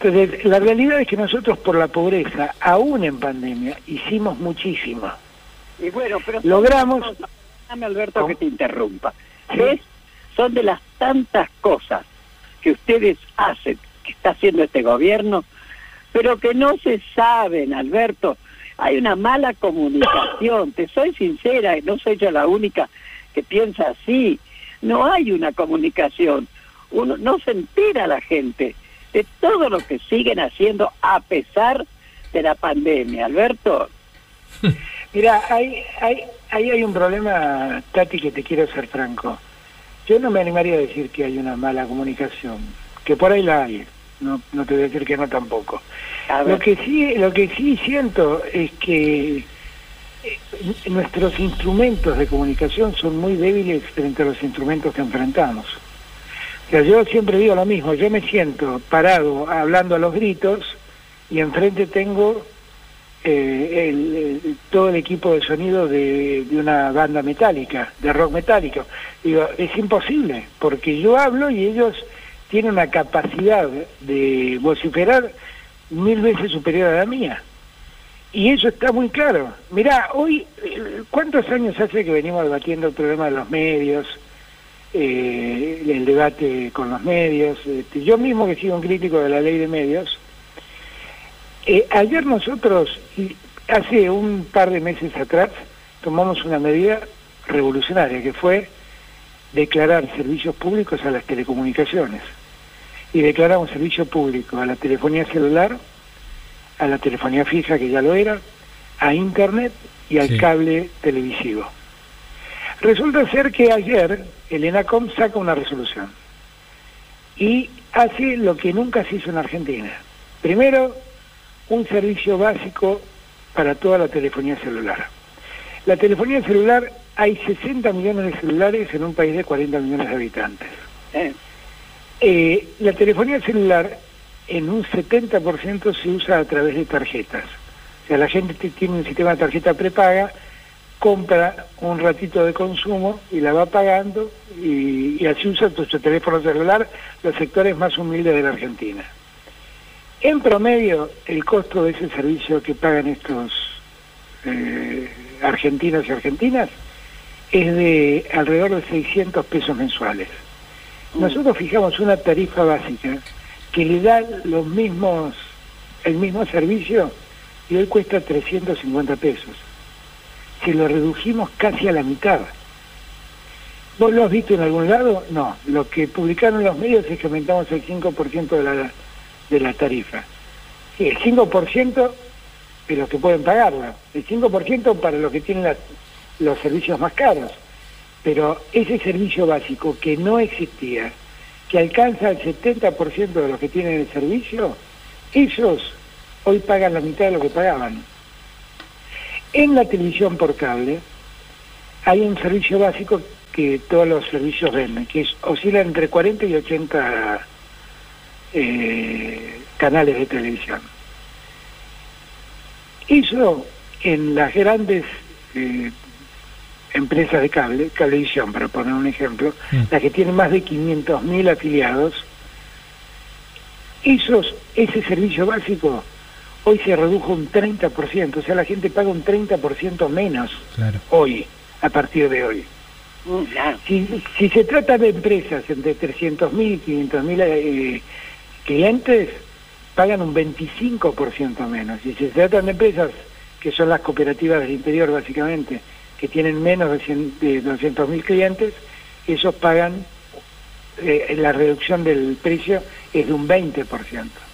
Speaker 3: Entonces, la realidad es que nosotros por la pobreza, aún en pandemia, hicimos muchísimo.
Speaker 2: Y bueno, pero
Speaker 3: logramos...
Speaker 2: Dame Alberto que te interrumpa. ¿Ves? Son de las tantas cosas que ustedes hacen, que está haciendo este gobierno, pero que no se saben, Alberto. Hay una mala comunicación, te soy sincera, no soy yo la única que piensa así. No hay una comunicación, uno no se entera la gente de todo lo que siguen haciendo a pesar de la pandemia, Alberto.
Speaker 3: Mira, hay, hay, ahí hay un problema, Tati, que te quiero ser franco. Yo no me animaría a decir que hay una mala comunicación, que por ahí la hay no, no te voy a decir que no tampoco. Lo que sí, lo que sí siento es que eh, nuestros instrumentos de comunicación son muy débiles frente a los instrumentos que enfrentamos. O sea, yo siempre digo lo mismo, yo me siento parado hablando a los gritos y enfrente tengo eh, todo el equipo de sonido de, de, una banda metálica, de rock metálico. Digo, es imposible, porque yo hablo y ellos tiene una capacidad de vociferar mil veces superior a la mía. Y eso está muy claro. Mirá, hoy, ¿cuántos años hace que venimos debatiendo el problema de los medios, eh, el debate con los medios? Este, yo mismo que he sido un crítico de la ley de medios, eh, ayer nosotros, hace un par de meses atrás, tomamos una medida revolucionaria que fue declarar servicios públicos a las telecomunicaciones. Y declaramos servicio público a la telefonía celular, a la telefonía fija, que ya lo era, a Internet y al cable televisivo. Resulta ser que ayer el ENACOM saca una resolución y hace lo que nunca se hizo en Argentina. Primero, un servicio básico para toda la telefonía celular. La telefonía celular, hay 60 millones de celulares en un país de 40 millones de habitantes.
Speaker 2: Eh,
Speaker 3: Eh, la telefonía celular en un 70% se usa a través de tarjetas. O sea, la gente tiene un sistema de tarjeta prepaga, compra un ratito de consumo y la va pagando y, y así usa tu, su teléfono celular los sectores más humildes de la Argentina. En promedio, el costo de ese servicio que pagan estos eh, argentinos y argentinas es de alrededor de 600 pesos mensuales. Nosotros fijamos una tarifa básica que le da los mismos, el mismo servicio y hoy cuesta 350 pesos. Se lo redujimos casi a la mitad. ¿Vos lo has visto en algún lado? No. Lo que publicaron los medios es que aumentamos el 5% de la, de la tarifa. Sí, el 5% de los que pueden pagarla. El 5% para los que tienen los servicios más caros pero ese servicio básico que no existía, que alcanza el 70% de los que tienen el servicio, ellos hoy pagan la mitad de lo que pagaban. En la televisión por cable hay un servicio básico que todos los servicios venden, que es, oscila entre 40 y 80 eh, canales de televisión. Eso en las grandes eh, empresas de cable, cablevisión, para poner un ejemplo,
Speaker 1: Mm.
Speaker 3: las que tienen más de 500.000 afiliados, esos, ese servicio básico hoy se redujo un 30%, o sea, la gente paga un 30% menos
Speaker 1: Claro.
Speaker 3: hoy, a partir de hoy.
Speaker 2: mm.
Speaker 3: Si, si se trata de empresas entre 300.000 y 500.000 eh, clientes, pagan un 25% menos. Si se tratan de empresas que son las cooperativas del interior, básicamente, que tienen menos de, 100 de 200.000 clientes, esos pagan, eh, la reducción del precio es de un 20%.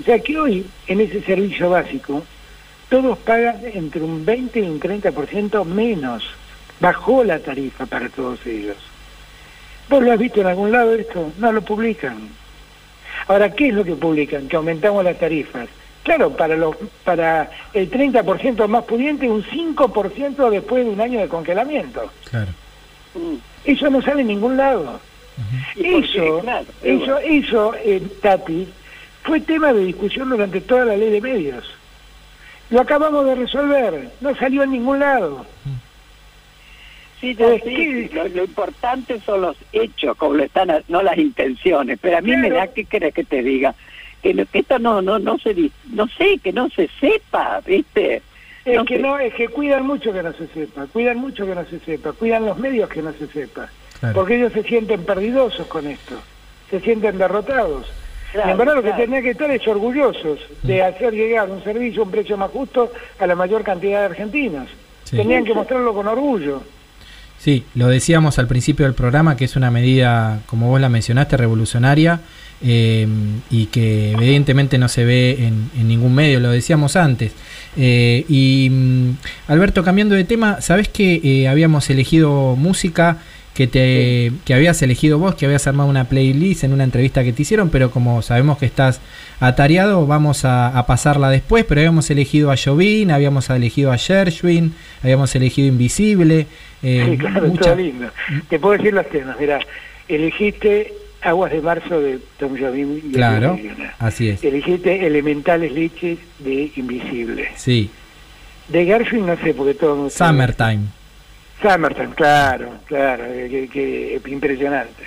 Speaker 3: O sea que hoy, en ese servicio básico, todos pagan entre un 20 y un 30% menos. Bajó la tarifa para todos ellos. ¿Vos lo has visto en algún lado esto? No lo publican. Ahora, ¿qué es lo que publican? Que aumentamos las tarifas. Claro, para los para el 30% más pudiente, un 5% después de un año de congelamiento.
Speaker 1: Claro.
Speaker 2: Mm.
Speaker 3: Eso no sale en ningún lado. Eso,
Speaker 2: Claro,
Speaker 3: eso, eso, eh, Tati, fue tema de discusión durante toda la ley de medios. Lo acabamos de resolver, no salió en ningún lado.
Speaker 2: Sí, ya
Speaker 3: Eh,
Speaker 2: lo, lo importante son los hechos, como lo están, no las intenciones. Pero a mí me da, ¿qué querés que te diga? Que, lo- que esto no, no, no se, no sé, que no se sepa, ¿viste?
Speaker 3: Es
Speaker 2: No
Speaker 3: que
Speaker 2: sé.
Speaker 3: no, es que cuidan mucho que no se sepa, cuidan mucho que no se sepa, cuidan los medios que no se sepa,
Speaker 1: Claro.
Speaker 3: porque ellos se sienten perdidosos con esto, se sienten derrotados.
Speaker 2: Claro,
Speaker 3: en verdad lo que
Speaker 2: claro.
Speaker 3: que estar es orgullosos de hacer llegar un servicio a un precio más justo a la mayor cantidad de argentinos.
Speaker 1: Sí.
Speaker 3: Tendrían que mostrarlo con orgullo.
Speaker 1: Sí, lo decíamos al principio del programa que es una medida, como vos la mencionaste, revolucionaria eh, y que evidentemente no se ve en, en ningún medio, lo decíamos antes. Eh, y mm, Alberto, cambiando de tema, ¿sabés que eh, habíamos elegido música que, te, que habías elegido vos, que habías armado una playlist en una entrevista que te hicieron, pero como sabemos que estás atareado, vamos a, a pasarla después, pero habíamos elegido a Jovín, habíamos elegido a Gershwin, habíamos elegido Invisible. eh,
Speaker 3: sí, claro,
Speaker 1: mucha-
Speaker 3: todo lindo. Te puedo decir los temas, mira, elegiste Aguas de Marzo de Tom Jobim y
Speaker 1: Claro, así es.
Speaker 3: Elegiste Elementales Liches de Invisible.
Speaker 1: Sí,
Speaker 3: De Garfield no sé, porque todo...
Speaker 1: Summertime.
Speaker 3: Summertime, claro, claro, eh, que, que- que impresionante.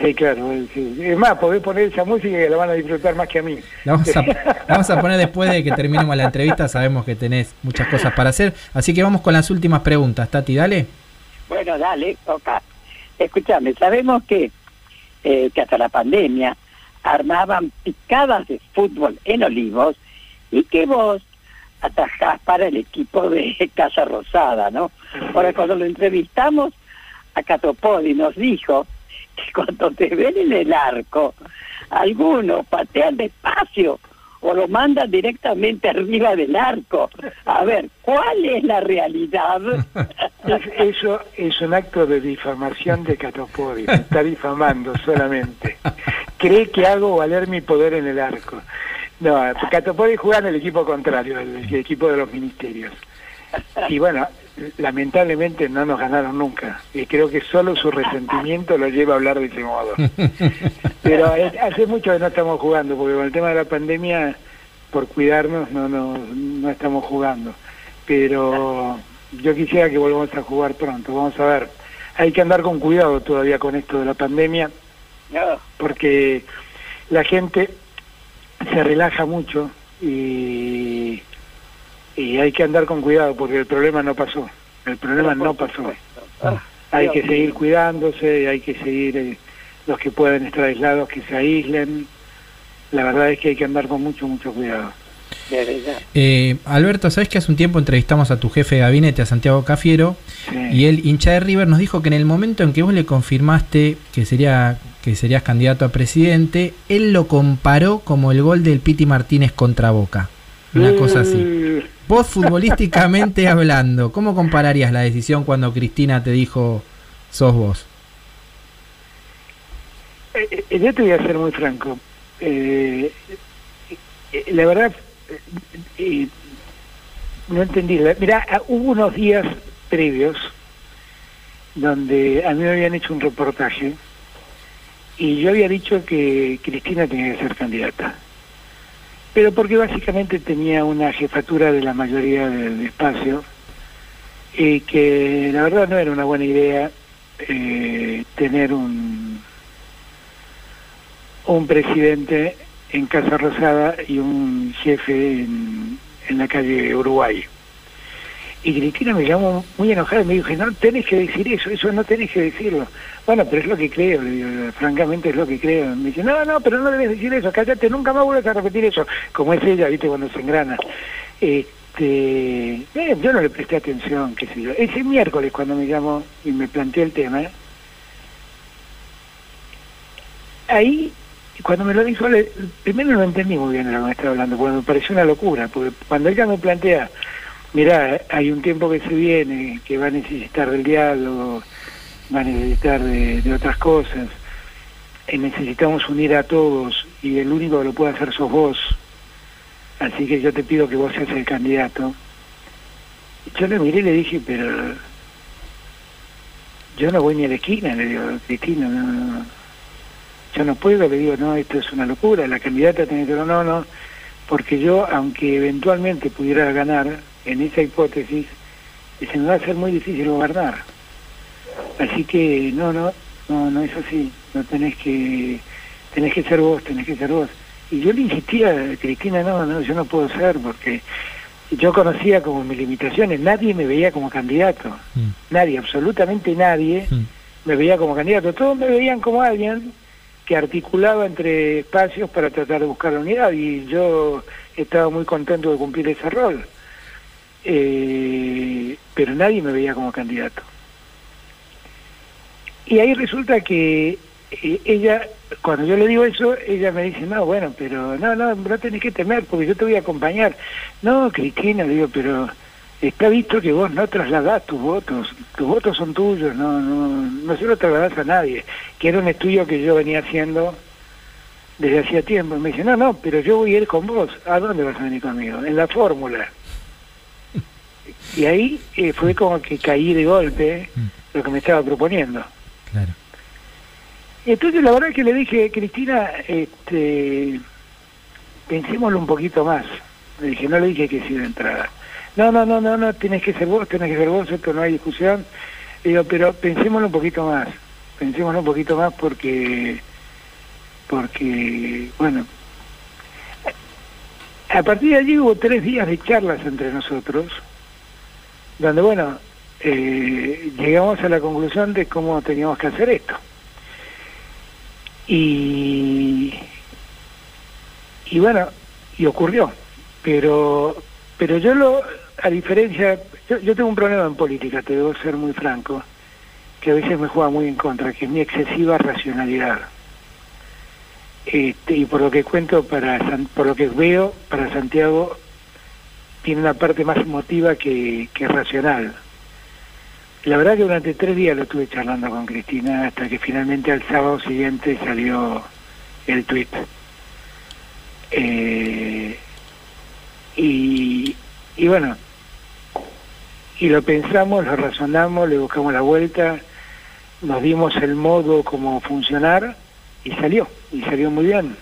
Speaker 3: Sí, claro, eh, sí. es más, podés poner esa música y la van a disfrutar más que a mí.
Speaker 1: La vamos, a, la vamos a poner después de que terminemos la entrevista, sabemos que tenés muchas cosas para hacer, así que vamos con las últimas preguntas, Tati, dale.
Speaker 2: Bueno, dale, toca. Escúchame, sabemos que, eh, que hasta la pandemia armaban picadas de fútbol en Olivos y que vos atajás para el equipo de Casa Rosada, ¿no? Ahora, cuando lo entrevistamos a Catopodi, nos dijo que cuando te ven en el arco, algunos patean despacio o lo mandan directamente arriba del arco. A ver, ¿cuál es la realidad?
Speaker 3: Es- eso es un acto de difamación de Catopodi, me está difamando solamente. cree que hago valer mi poder en el arco. No, Catopoli juega en el equipo contrario, el, equipo de los ministerios. Y bueno, lamentablemente no nos ganaron nunca. Y creo que solo su resentimiento lo lleva a hablar de ese modo. Pero hace mucho que no estamos jugando, porque con el tema de la pandemia, por cuidarnos, no, no, no estamos jugando. Pero yo quisiera que volvamos a jugar pronto, vamos a ver. Hay que andar con cuidado todavía con esto de la pandemia, porque la gente se relaja mucho y, y hay que andar con cuidado porque el problema no pasó, el problema no pasó. Ah, hay que seguir cuidándose, hay que seguir eh, los que pueden estar aislados que se aíslen. La verdad es que hay que andar con mucho, mucho cuidado.
Speaker 1: Eh, Alberto, ¿sabes que hace un tiempo entrevistamos a tu jefe de gabinete, a Santiago Cafiero, y él, hincha de River, nos dijo que en el momento en que vos le confirmaste que sería que serías candidato a presidente, él lo comparó como el gol del Piti Martínez contra Boca. Una cosa así. Mm. Vos futbolísticamente hablando, ¿cómo compararías la decisión cuando Cristina te dijo sos vos?
Speaker 3: Eh, eh, yo te voy a ser muy franco. la verdad no entendí. Mira, ah, hubo unos días previos donde a mí me habían hecho un reportaje y yo había dicho que Cristina tenía que ser candidata. Pero porque básicamente tenía una jefatura de la mayoría del espacio y que la verdad no era una buena idea eh, tener un, un presidente en Casa Rosada y un jefe en, la calle Uruguay. Y Cristina me llamó muy enojada y me dijo, no tenés que decir eso, eso no tenés que decirlo. Bueno, pero es lo que creo, le digo, francamente es lo que creo. Me dice, no, no, pero no debes decir eso, cállate, nunca más vuelves a repetir eso, como es ella, viste, cuando se engrana. Este, eh, yo no le presté atención, qué sé yo. Ese miércoles cuando me llamó y me planteó el tema, ahí cuando me lo dijo, primero no entendí muy bien de lo que me estaba hablando, porque me pareció una locura, porque cuando ella me plantea, mira, hay un tiempo que se viene, que va a necesitar del diálogo, va a necesitar de, otras cosas, y necesitamos unir a todos, y el único que lo puede hacer sos vos, así que yo te pido que vos seas el candidato. Yo le miré y le dije, pero yo no voy ni a la esquina, le digo, Cristina, no, no yo no puedo, le digo, no, esto es una locura, la candidata tiene que no, no, porque yo, aunque eventualmente pudiera ganar en esa hipótesis, se me va a ser muy difícil gobernar. Así que, no, no, no, no es así, no tenés que, tenés que ser vos, tenés que ser vos. Y yo le insistía, Cristina, no, no, yo no puedo ser, porque yo conocía como mis limitaciones, nadie me veía como candidato, mm. nadie, absolutamente nadie mm. me veía como candidato, todos me veían como alguien que articulaba entre espacios para tratar de buscar la unidad y yo estaba muy contento de cumplir ese rol. Eh, pero nadie me veía como candidato. Y ahí resulta que eh, ella, cuando yo le digo eso, ella me dice, no, bueno, pero no, no, no tenés que temer porque yo te voy a acompañar. No, Cristina, digo, pero está visto que vos no trasladás tus votos, tus votos son tuyos, no, no, no se lo trasladás a nadie, que era un estudio que yo venía haciendo desde hacía tiempo. me dice, no, no, pero yo voy a ir con vos. ¿A dónde vas a venir conmigo? En la fórmula. Y ahí eh, fue como que caí de golpe mm. lo que me estaba proponiendo. Claro. Entonces la verdad es que le dije, Cristina, este, pensémoslo un poquito más. Le dije, no le dije que sí de entrada no, no, no, no, no, tienes que ser vos, tienes que ser vos, esto no hay discusión. Digo, pero pensémoslo un poquito más, pensémoslo un poquito más porque, porque, bueno, a partir de allí hubo tres días de charlas entre nosotros, donde, bueno, eh, llegamos a la conclusión de cómo teníamos que hacer esto. Y, y bueno, y ocurrió, pero, pero yo lo, a diferencia, yo, tengo un problema en política, te debo ser muy franco, que a veces me juega muy en contra, que es mi excesiva racionalidad. Este, y por lo que cuento, para por lo que veo, para Santiago tiene una parte más emotiva que, que racional. La verdad que durante tres días lo estuve charlando con Cristina hasta que finalmente al sábado siguiente salió el tweet. Eh, y, y bueno, y lo pensamos, lo razonamos, le buscamos la vuelta, nos dimos el modo como funcionar y salió, y salió muy bien.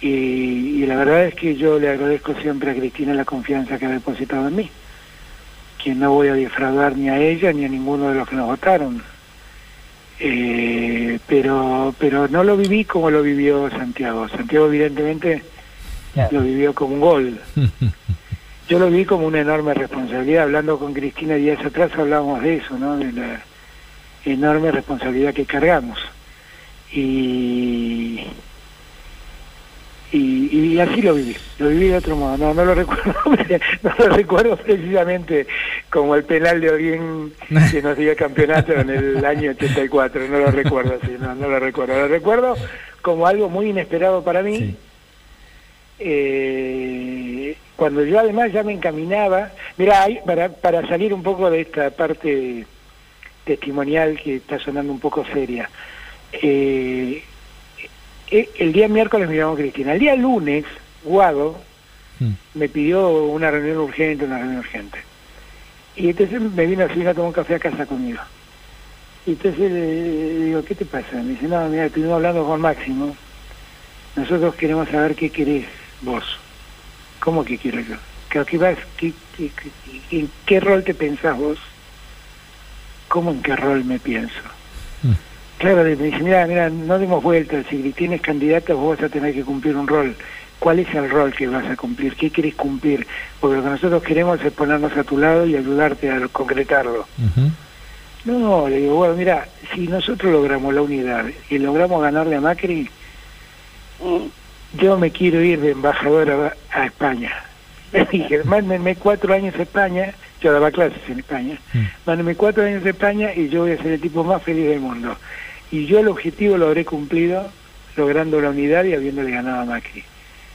Speaker 3: Y, y, la verdad es que yo le agradezco siempre a Cristina la confianza que ha depositado en mí, que no voy a defraudar ni a ella ni a ninguno de los que nos votaron. Eh, pero pero no lo viví como lo vivió Santiago. Santiago evidentemente lo vivió como un gol. Yo lo vi como una enorme responsabilidad. Hablando con Cristina días atrás hablábamos de eso, ¿no? De la enorme responsabilidad que cargamos. Y, y, y, así lo viví, lo viví de otro modo, no, no lo recuerdo, no lo recuerdo precisamente como el penal de alguien que nos dio campeonato en el año 84, no lo recuerdo así, no, no lo recuerdo, lo recuerdo como algo muy inesperado para mí, sí. eh, cuando yo además ya me encaminaba, mira, para, para salir un poco de esta parte testimonial que está sonando un poco seria, eh, el día miércoles me llamó Cristina. El día lunes, Guado mm. me pidió una reunión urgente, una reunión urgente. Y entonces me vino a subir a tomar un café a casa conmigo. Y entonces le digo, ¿qué te pasa? Me dice, no, mira, estuvimos hablando con Máximo. Nosotros queremos saber qué querés vos. ¿Cómo que quiero yo? ¿Qué, vas, qué, qué, qué, ¿En qué rol te pensás vos? ¿Cómo en qué rol me pienso? Claro, me dice, mira, mira, no demos vueltas, si tienes candidatos vos vas a tener que cumplir un rol. ¿Cuál es el rol que vas a cumplir? ¿Qué querés cumplir? Porque lo que nosotros queremos es ponernos a tu lado y ayudarte a concretarlo. Uh -huh. No, le digo, bueno, mira, si nosotros logramos la unidad y logramos ganarle a Macri, yo me quiero ir de embajador a, a España. Le dije, mándenme cuatro años a España, yo daba clases en España, mm. mándenme cuatro años a España y yo voy a ser el tipo más feliz del mundo y yo el objetivo lo habré cumplido logrando la unidad y habiéndole ganado a Macri.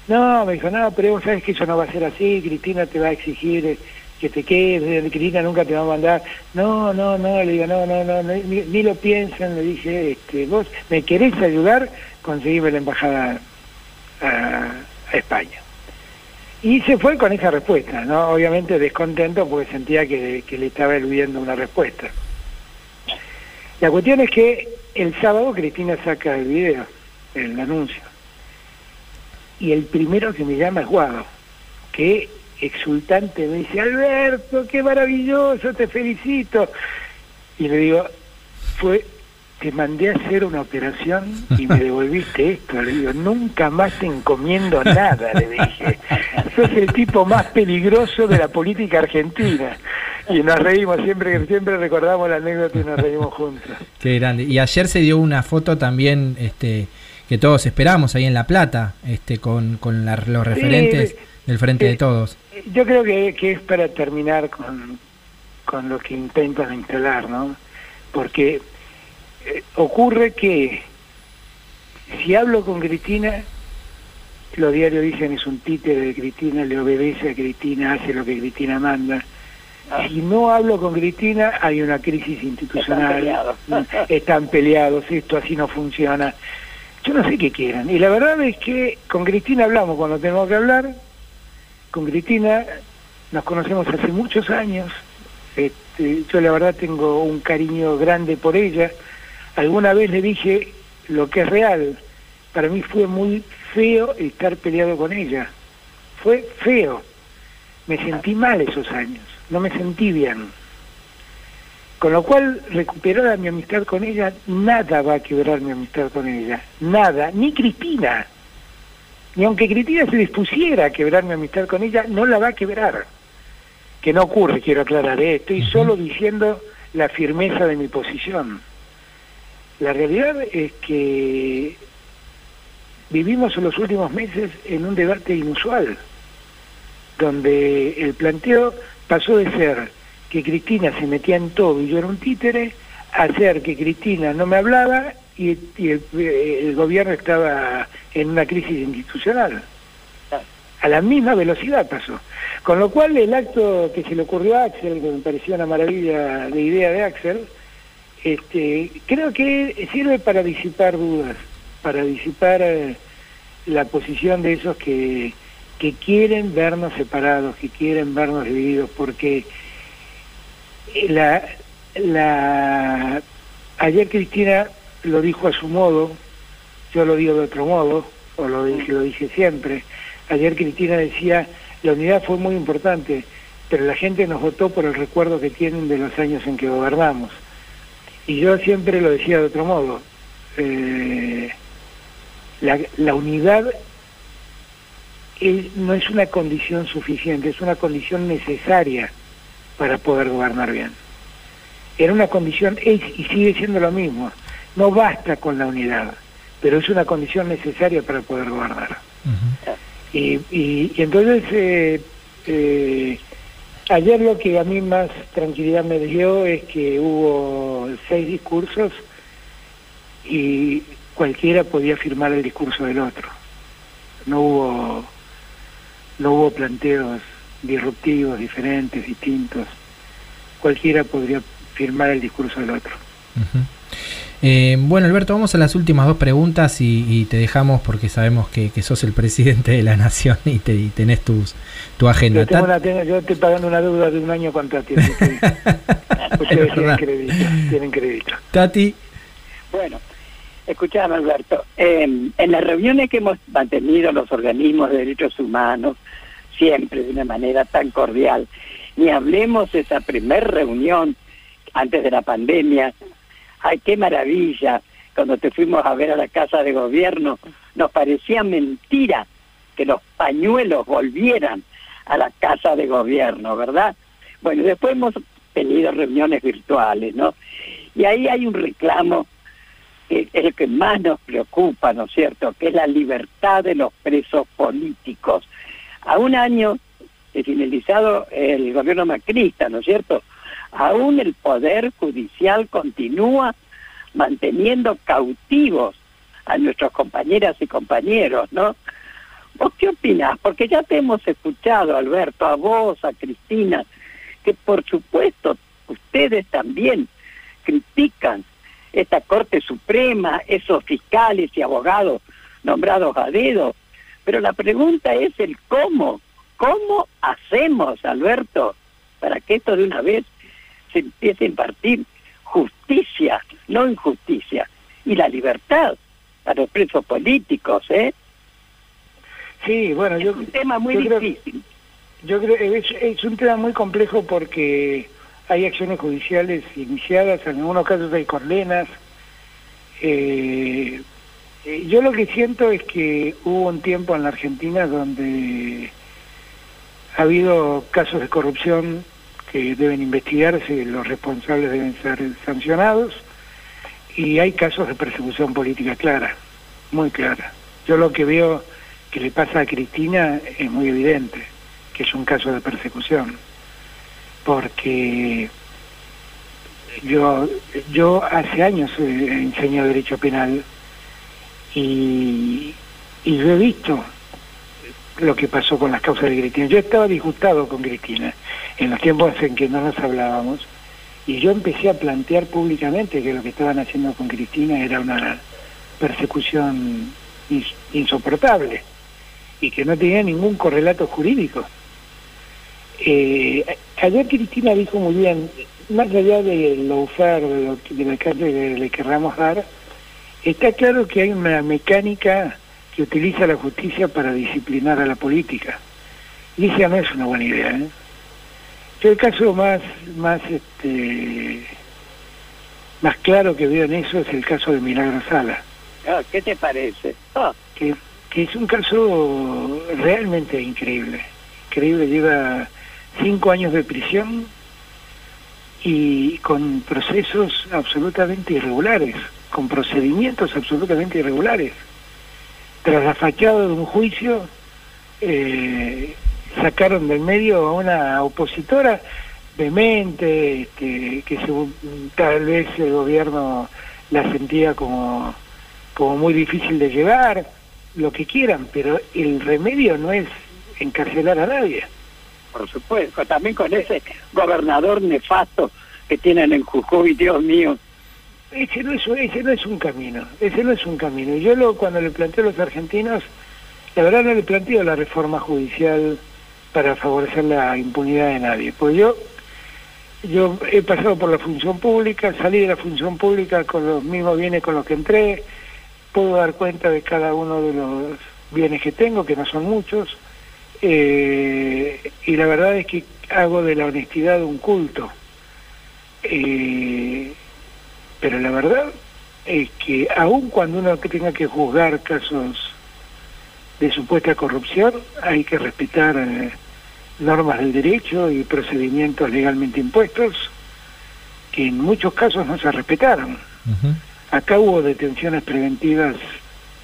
Speaker 3: No, me dijo, no, pero vos sabes que eso no va a ser así, Cristina te va a exigir que te quedes, Cristina nunca te va a mandar. No, no, no, le digo, no, no, no, ni, lo piensen, le dije, este, vos me querés ayudar, conseguime la embajada a, a España. Y se fue con esa respuesta, ¿no? Obviamente descontento porque sentía que, que le estaba eludiendo una respuesta. La cuestión es que el sábado Cristina saca el video, el anuncio. Y el primero que me llama es Guado, que exultante me dice, Alberto, qué maravilloso, te felicito. Y le digo, fue, te mandé a hacer una operación y me devolviste esto. Le digo, nunca más te encomiendo nada, le dije. Sos el tipo más peligroso de la política argentina y nos reímos siempre siempre recordamos la anécdota y nos reímos juntos.
Speaker 1: Qué grande. Y ayer se dio una foto también este que todos esperamos ahí en La Plata, este con, con la, los referentes sí, del Frente
Speaker 3: eh,
Speaker 1: de Todos.
Speaker 3: Yo creo que, que, es para terminar con, con lo que intentan instalar, ¿no? Porque eh, ocurre que si hablo con Cristina, los diarios dicen es un títere de Cristina, le obedece a Cristina, hace lo que Cristina manda si no hablo con Cristina hay una crisis institucional, están peleados. están peleados, esto así no funciona. Yo no sé qué quieran. Y la verdad es que con Cristina hablamos cuando tenemos que hablar, con Cristina nos conocemos hace muchos años, este, yo la verdad tengo un cariño grande por ella, alguna vez le dije lo que es real, para mí fue muy feo estar peleado con ella, fue feo, me sentí mal esos años no me sentí bien. Con lo cual, recuperar mi amistad con ella, nada va a quebrar mi amistad con ella. Nada, ni Cristina. Ni aunque Cristina se dispusiera a quebrar mi amistad con ella, no la va a quebrar. Que no ocurre, quiero aclarar, ¿eh? estoy solo diciendo la firmeza de mi posición. La realidad es que vivimos en los últimos meses en un debate inusual, donde el planteo pasó de ser que Cristina se metía en todo y yo era un títere, a ser que Cristina no me hablaba y, el, el, gobierno estaba en una crisis institucional. A la misma velocidad pasó. Con lo cual el acto que se le ocurrió a Axel, que me pareció una maravilla de idea de Axel, este, creo que sirve para disipar dudas. para disipar eh, la posición de esos que, que quieren vernos separados, que quieren vernos divididos, porque la, la, ayer Cristina lo dijo a su modo, yo lo digo de otro modo, o lo dije, lo dije siempre. Ayer Cristina decía, la unidad fue muy importante, pero la gente nos votó por el recuerdo que tienen de los años en que gobernamos. Y yo siempre lo decía de otro modo, eh, la, la, unidad no es una condición suficiente, es una condición necesaria para poder gobernar bien. Era una condición, es y sigue siendo lo mismo, no basta con la unidad, pero es una condición necesaria para poder gobernar. y, y, entonces, eh, eh, ayer lo que a mí más tranquilidad me dio es que hubo seis discursos y cualquiera podía firmar el discurso del otro. No hubo, no hubo planteos disruptivos, diferentes, distintos. Cualquiera podría firmar el discurso del otro.
Speaker 1: Eh, bueno, Alberto, vamos a las últimas dos preguntas y, te dejamos porque sabemos que, sos el presidente de la nación y, te, tenés tus, tu agenda.
Speaker 3: Yo, estoy pagando una deuda de un año con Tati. Ustedes tienen crédito, tienen crédito.
Speaker 1: Tati.
Speaker 2: Bueno, escuchame Alberto, en las reuniones que hemos mantenido los organismos de derechos humanos, siempre de una manera tan cordial, ni hablemos de esa primer reunión antes de la pandemia, ay, qué maravilla, cuando te fuimos a ver a la casa de gobierno, nos parecía mentira que los pañuelos volvieran a la casa de gobierno, ¿verdad? Bueno, después hemos tenido reuniones virtuales, ¿no? Y ahí hay un reclamo que es el que más nos preocupa, ¿no es cierto?, que es la libertad de los presos políticos. A un año de finalizado el gobierno macrista, ¿no es cierto?, aún el Poder Judicial continúa manteniendo cautivos a nuestros compañeras y compañeros, ¿no? ¿Vos qué opinás? Porque ya te hemos escuchado, Alberto, a vos, a Cristina, que por supuesto ustedes también critican esta Corte Suprema, esos fiscales y abogados nombrados a dedo, pero la pregunta es el cómo, ¿cómo hacemos, Alberto, para que esto de una vez se empiece a impartir justicia, no injusticia, y la libertad a los presos políticos, ¿eh?
Speaker 3: Sí, bueno,
Speaker 2: es
Speaker 3: yo...
Speaker 2: un tema muy difícil.
Speaker 3: yo creo que es, un tema muy complejo porque hay acciones judiciales iniciadas, en algunos casos hay corlenas. Eh, eh, yo lo que siento es que hubo un tiempo en la Argentina donde ha habido casos de corrupción que deben investigarse, los responsables deben ser sancionados y hay casos de persecución política clara, muy clara. Yo lo que veo que le pasa a Cristina es muy evidente, que es un caso de persecución, porque yo, yo hace años enseño derecho penal y, y yo he visto lo que pasó con las causas de Cristina. Yo estaba disgustado con Cristina en los tiempos en que no nos hablábamos y yo empecé a plantear públicamente que lo que estaban haciendo con Cristina era una persecución insoportable y que no tenía ningún correlato jurídico. Eh, ayer Cristina dijo muy bien, más allá de lo usar, de, lo, de la que le querramos dar, está claro que hay una mecánica que utiliza la justicia para disciplinar a la política. Y esa no es una buena idea. ¿eh? Yo el caso más, más, este, más claro que veo en eso es el caso de Milagro Sala.
Speaker 2: Ah, ¿Qué te parece? Ah.
Speaker 3: Que, que es un caso realmente increíble. Increíble, lleva cinco años de prisión y con procesos absolutamente irregulares, con procedimientos absolutamente irregulares tras la fachada de un juicio, eh, sacaron del medio a una opositora vehemente, este, que tal vez el gobierno la sentía como, como muy difícil de llevar, lo que quieran, pero el remedio no es encarcelar a nadie.
Speaker 2: Por supuesto, también con ese gobernador nefasto que tienen en Jujuy, Dios mío.
Speaker 3: ese no es, ese no es un camino, ese no es un camino. Yo lo, cuando le planteo a los argentinos, la verdad no le planteo la reforma judicial para favorecer la impunidad de nadie. Pues yo, yo he pasado por la función pública, salí de la función pública con los mismos bienes con los que entré, puedo dar cuenta de cada uno de los bienes que tengo, que no son muchos, eh, y la verdad es que hago de la honestidad un culto. Eh, pero la verdad es que aun cuando uno tenga que juzgar casos de supuesta corrupción, hay que respetar eh, normas del derecho y procedimientos legalmente impuestos que en muchos casos no se respetaron. Acá hubo detenciones preventivas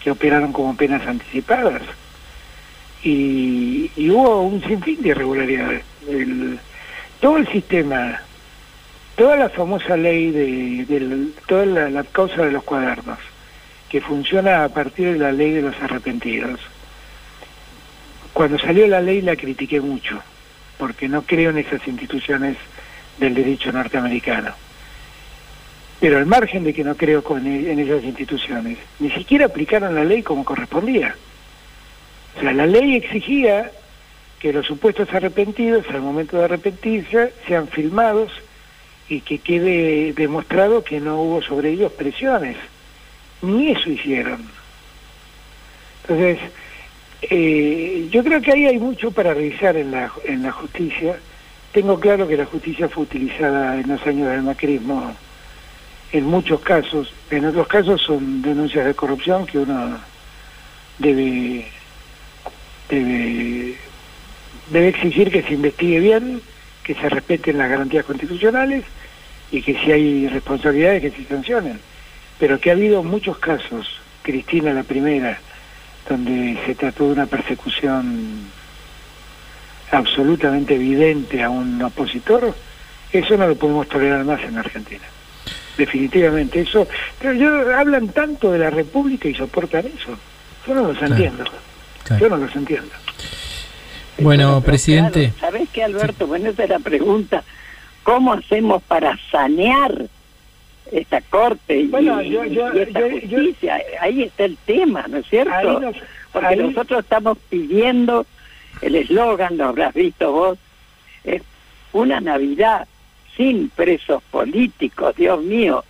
Speaker 3: que operaron como penas anticipadas y, hubo un sinfín de irregularidades. todo el sistema, toda la famosa ley de, toda la, causa de los cuadernos, que funciona a partir de la ley de los arrepentidos. Cuando salió la ley la critiqué mucho, porque no creo en esas instituciones del derecho norteamericano. Pero al margen de que no creo en esas instituciones, ni siquiera aplicaron la ley como correspondía. O sea, la ley exigía que los supuestos arrepentidos, al momento de arrepentirse, sean filmados y que quede demostrado que no hubo sobre ellos presiones. Ni eso hicieron. Entonces, eh, yo creo que ahí hay mucho para revisar en la, en la justicia. Tengo claro que la justicia fue utilizada en los años del macrismo en muchos casos. En otros casos son denuncias de corrupción que uno debe debe, debe exigir que se investigue bien, que se respeten las garantías constitucionales y que si hay responsabilidades que se sancionen. Pero que ha habido muchos casos, Cristina la primera, donde se trató de una persecución absolutamente evidente a un opositor, eso no lo podemos tolerar más en Argentina. Definitivamente, eso. Pero yo, hablan tanto de la República y soportan eso. Yo no los entiendo. Yo no los entiendo.
Speaker 1: Bueno, presidente.
Speaker 2: ¿Sabes qué, Alberto? Bueno, esa es la pregunta. ¿Cómo hacemos para sanear esta corte y, esta justicia? Ahí está el tema, ¿no es cierto? Porque nosotros estamos pidiendo, el eslogan, lo habrás visto vos, es una Navidad sin presos políticos, Dios mío,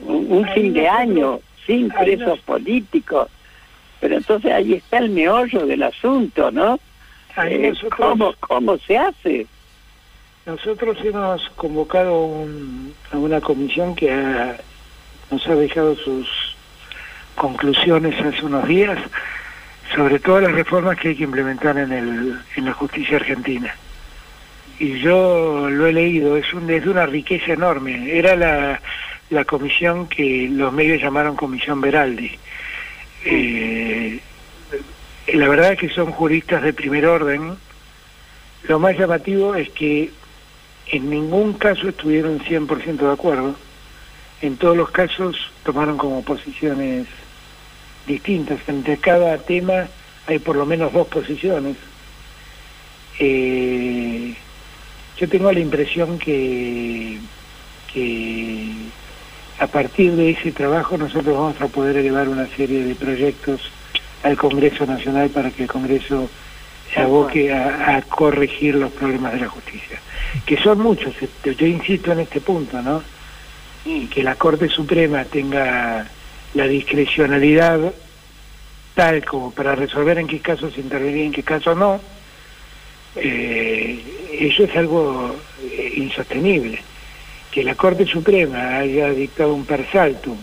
Speaker 2: un, fin de año sin presos políticos. Pero entonces ahí está el meollo del asunto, ¿no? Eh, ¿cómo, ¿Cómo se hace?
Speaker 3: Nosotros hemos convocado a una comisión que nos ha dejado sus conclusiones hace unos días sobre todas las reformas que hay que implementar en, el, en la justicia argentina. Y yo lo he leído, es, un, es de una riqueza enorme. Era la, la comisión que los medios llamaron Comisión Veraldi eh, la verdad es que son juristas de primer orden. Lo más llamativo es que en ningún caso estuvieron 100% de acuerdo. En todos los casos tomaron como posiciones distintas. Entre cada tema hay por lo menos dos posiciones. Eh, yo tengo la impresión que, que a partir de ese trabajo nosotros vamos a poder elevar una serie de proyectos al Congreso Nacional para que el Congreso se aboque a, corregir los problemas de la justicia, que son muchos, este, yo insisto en este punto, ¿no? Que la Corte Suprema tenga la discrecionalidad tal como para resolver en qué casos intervenir y en qué casos no, eh, eso es algo eh, insostenible que la Corte Suprema haya dictado un persaltum,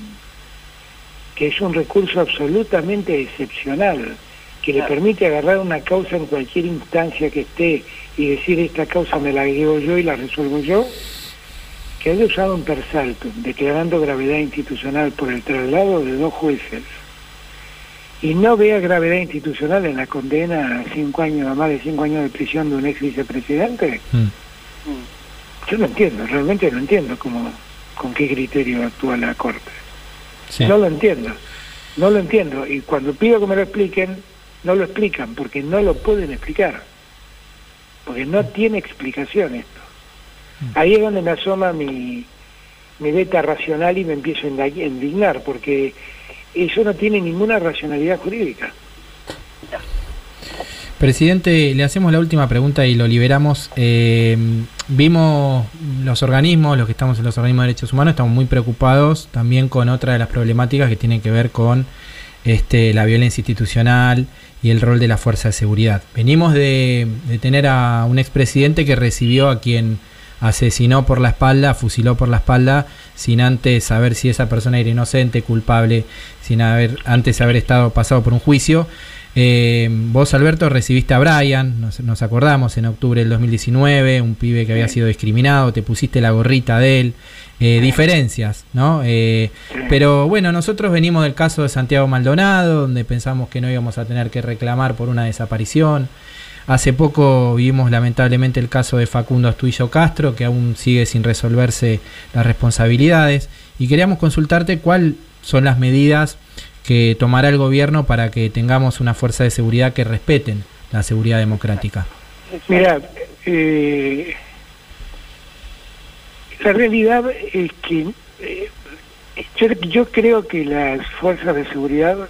Speaker 3: que es un recurso absolutamente excepcional, que le permite agarrar una causa en cualquier instancia que esté y decir esta causa me la llevo yo y la resuelvo yo, que haya usado un persaltum, declarando gravedad institucional por el traslado de dos jueces, y no vea gravedad institucional en la condena a cinco años, a más de cinco años de prisión de un ex vicepresidente, mm. Mm. Yo no entiendo, realmente no entiendo cómo, con qué criterio actúa la Corte. No lo entiendo, no lo entiendo. Y cuando pido que me lo expliquen, no lo explican, porque no lo pueden explicar. Porque no tiene explicación esto. Mm. Ahí es donde me asoma mi, mi beta racional y me empiezo a indignar, porque eso no tiene ninguna racionalidad jurídica.
Speaker 1: Presidente, le hacemos la última pregunta y lo liberamos. Eh, vimos los organismos, los que estamos en los organismos de derechos humanos, estamos muy preocupados también con otra de las problemáticas que tienen que ver con este, la violencia institucional y el rol de la fuerza de seguridad. Venimos de, de tener a un expresidente que recibió a quien asesinó por la espalda, fusiló por la espalda, sin antes saber si esa persona era inocente, culpable, sin haber antes haber estado pasado por un juicio. Eh, vos, Alberto, recibiste a Brian, nos, acordamos, en octubre del 2019, un pibe que había sido discriminado, te pusiste la gorrita de él, eh, diferencias, ¿no? Eh, pero bueno, nosotros venimos del caso de Santiago Maldonado, donde pensamos que no íbamos a tener que reclamar por una desaparición. Hace poco vimos lamentablemente el caso de Facundo Astuillo Castro, que aún sigue sin resolverse las responsabilidades. Y queríamos consultarte cuáles son las medidas que tomará el gobierno para que tengamos una fuerza de seguridad que respeten la seguridad democrática.
Speaker 3: Mira, eh, la realidad es que eh, yo creo que las fuerzas de seguridad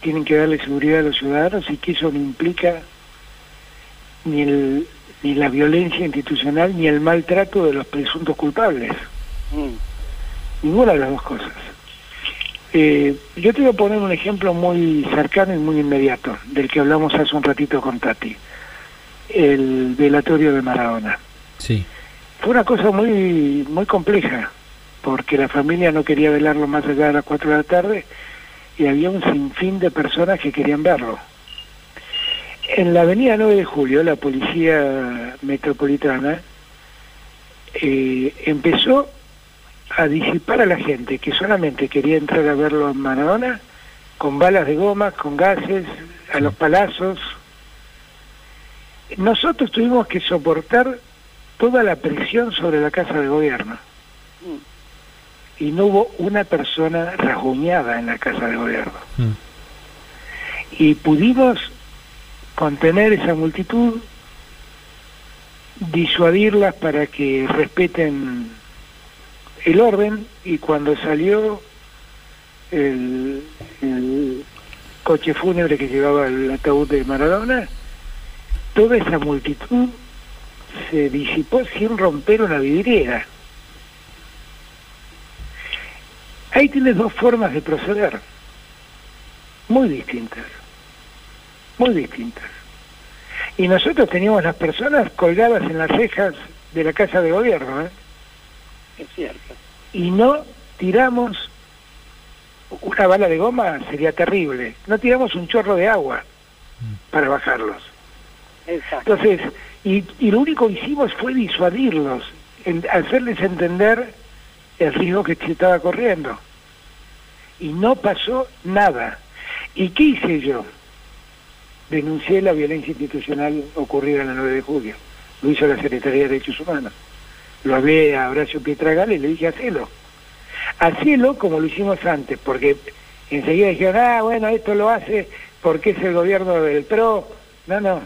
Speaker 3: tienen que darle seguridad a los ciudadanos y que eso no implica ni, el, ni la violencia institucional ni el maltrato de los presuntos culpables. Mm. Ninguna de las dos cosas. Eh, yo te voy a poner un ejemplo muy cercano y muy inmediato, del que hablamos hace un ratito con Tati, el velatorio de Maradona.
Speaker 1: Sí.
Speaker 3: Fue una cosa muy, muy compleja, porque la familia no quería velarlo más allá de las 4 de la tarde y había un sinfín de personas que querían verlo. En la avenida 9 de Julio, la policía metropolitana eh, empezó a disipar a la gente que solamente quería entrar a verlo en Maradona con balas de goma, con gases, a los palazos. Nosotros tuvimos que soportar toda la presión sobre la Casa de Gobierno. Y no hubo una persona rasguñada en la Casa de Gobierno. Mm. Y pudimos contener esa multitud, disuadirlas para que respeten el orden y cuando salió el, coche fúnebre que llevaba el ataúd de Maradona, toda esa multitud se disipó sin romper una vidriera. Ahí tienes dos formas de proceder, muy distintas muy distintas. Y nosotros teníamos las personas colgadas en las rejas de la Casa de Gobierno. ¿eh?
Speaker 2: Es cierto.
Speaker 3: Y no tiramos una bala de goma, sería terrible. No tiramos un chorro de agua para bajarlos.
Speaker 2: Exacto.
Speaker 3: Entonces, y, y lo único que hicimos fue disuadirlos, en, hacerles entender el riesgo que se estaba corriendo. Y no pasó nada. ¿Y qué hice yo? denuncié la violencia institucional ocurrida en el 9 de julio. Lo hizo la Secretaría de Derechos Humanos. Lo hablé a Horacio Pietragal y le dije, hacelo. Hacelo como lo hicimos antes, porque enseguida dijeron, ah, bueno, esto lo hace porque es el gobierno del PRO. No, no.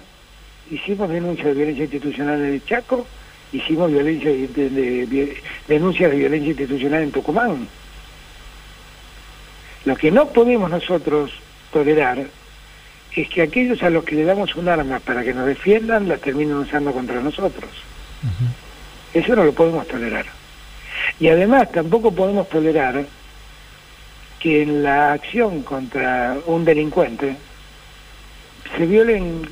Speaker 3: Hicimos denuncias de violencia institucional en el Chaco, hicimos violencia de, denuncias de violencia institucional en Tucumán. Lo que no podemos nosotros tolerar es que aquellos a los que le damos un arma para que nos defiendan, la terminan usando contra nosotros. Eso no lo podemos tolerar. Y además tampoco podemos tolerar que en la acción contra un delincuente se violen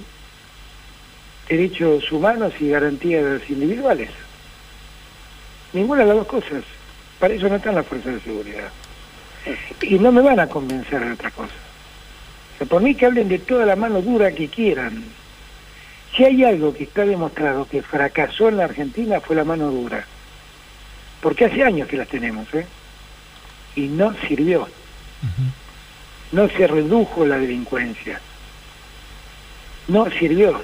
Speaker 3: derechos humanos y garantías individuales. Ninguna de las dos cosas. Para eso no están las fuerzas de seguridad. Y no me van a convencer de otra cosa. Por mí que hablen de toda la mano dura que quieran. Si hay algo que está demostrado que fracasó en la Argentina fue la mano dura. Porque hace años que las tenemos, ¿eh? Y no sirvió. No se redujo la delincuencia. No sirvió.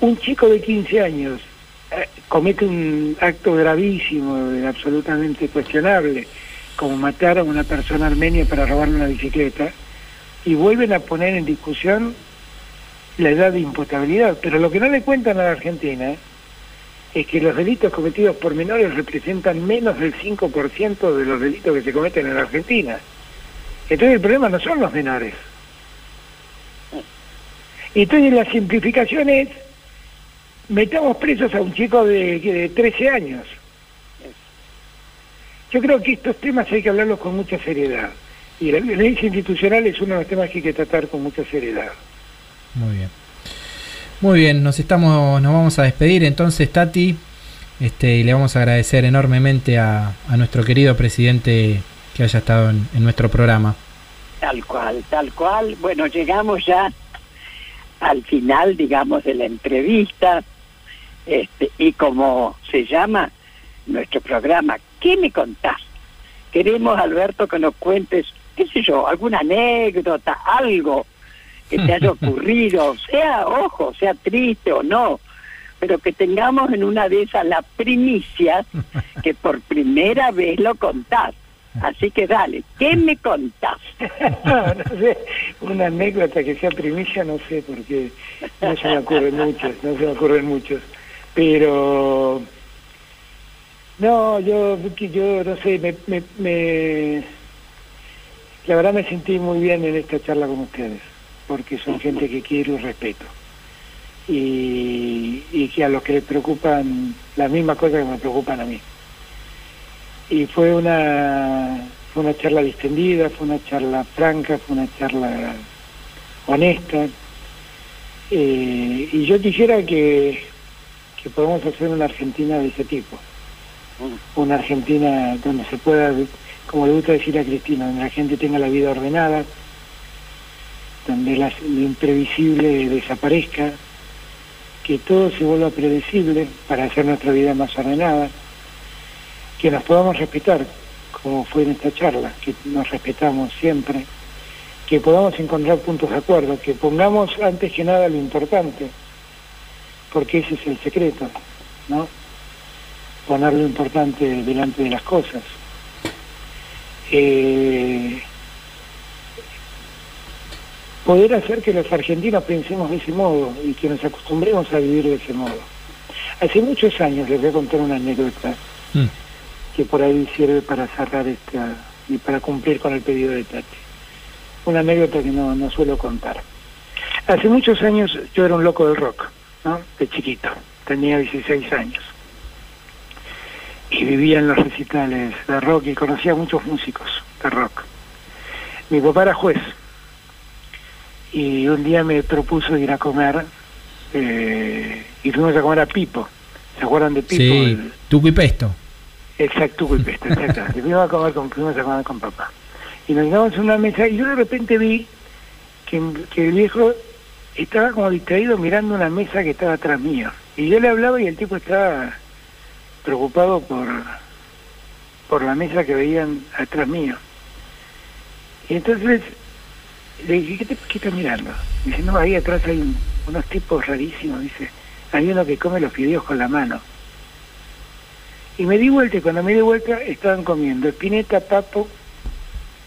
Speaker 3: Un chico de 15 años eh, comete un acto gravísimo, absolutamente cuestionable, como matar a una persona armenia para robarle una bicicleta, y vuelven a poner en discusión la edad de imputabilidad. Pero lo que no le cuentan a la Argentina es que los delitos cometidos por menores representan menos del 5% de los delitos que se cometen en Argentina. Entonces el problema no son los menores. Entonces la simplificación es, metamos presos a un chico de, de 13 años. Yo creo que estos temas hay que hablarlos con mucha seriedad. Y la violencia institucional es uno de los temas que hay que tratar con mucha seriedad.
Speaker 1: Muy bien. Muy bien, nos estamos, nos vamos a despedir entonces, Tati, este, y le vamos a agradecer enormemente a, a nuestro querido presidente que haya estado en, en, nuestro programa.
Speaker 2: Tal cual, tal cual. Bueno, llegamos ya al final, digamos, de la entrevista, este, y como se llama nuestro programa, ¿qué me contás? Queremos, Alberto, que nos cuentes, qué sé yo, alguna anécdota, algo que te haya ocurrido, sea, ojo, sea triste o no, pero que tengamos en una de esas la primicia que por primera vez lo contás. Así que dale, ¿qué me contás?
Speaker 3: no, no sé, una anécdota que sea primicia, no sé, porque no se me ocurren muchas, no se me ocurren muchos. Pero, no, yo, yo no sé, me, me, me, la verdad me sentí muy bien en esta charla con ustedes porque son gente que quiero y respeto. Y, y que a los que les preocupan las mismas cosas que me preocupan a mí. Y fue una, fue una charla distendida, fue una charla franca, fue una charla honesta. Eh, y yo quisiera que, que podamos hacer una Argentina de ese tipo. Una Argentina donde se pueda, como le gusta decir a Cristina, donde la gente tenga la vida ordenada, donde lo imprevisible desaparezca, que todo se vuelva predecible para hacer nuestra vida más ordenada, que nos podamos respetar, como fue en esta charla, que nos respetamos siempre, que podamos encontrar puntos de acuerdo, que pongamos antes que nada lo importante, porque ese es el secreto, ¿no? Poner lo importante delante de las cosas. Eh, poder hacer que los argentinos pensemos de ese modo y que nos acostumbremos a vivir de ese modo. Hace muchos años, les voy a contar una anécdota mm. que por ahí sirve para cerrar esta y para cumplir con el pedido de Tati. Una anécdota que no, no suelo contar. Hace muchos años yo era un loco del rock, ¿no? De chiquito, tenía 16 años. Y vivía en los recitales de rock y conocía a muchos músicos de rock. Mi papá era juez, y un día me propuso ir a comer eh, y fuimos a comer a Pipo. ¿Se acuerdan de Pipo?
Speaker 1: Sí, Tuco y Pesto.
Speaker 3: Exacto, Tuco y Pesto, exactamente. fuimos a comer con, fuimos a comer con papá. Y nos quedamos en una mesa y yo de repente vi que, que el viejo estaba como distraído mirando una mesa que estaba atrás mío. Y yo le hablaba y el tipo estaba preocupado por, por la mesa que veían atrás mío. Y entonces le dije, ¿qué, te, qué estás mirando? Dice, no, ahí atrás hay un, unos tipos rarísimos, dice, hay uno que come los fideos con la mano. Y me di vuelta y cuando me di vuelta estaban comiendo Espineta, Papo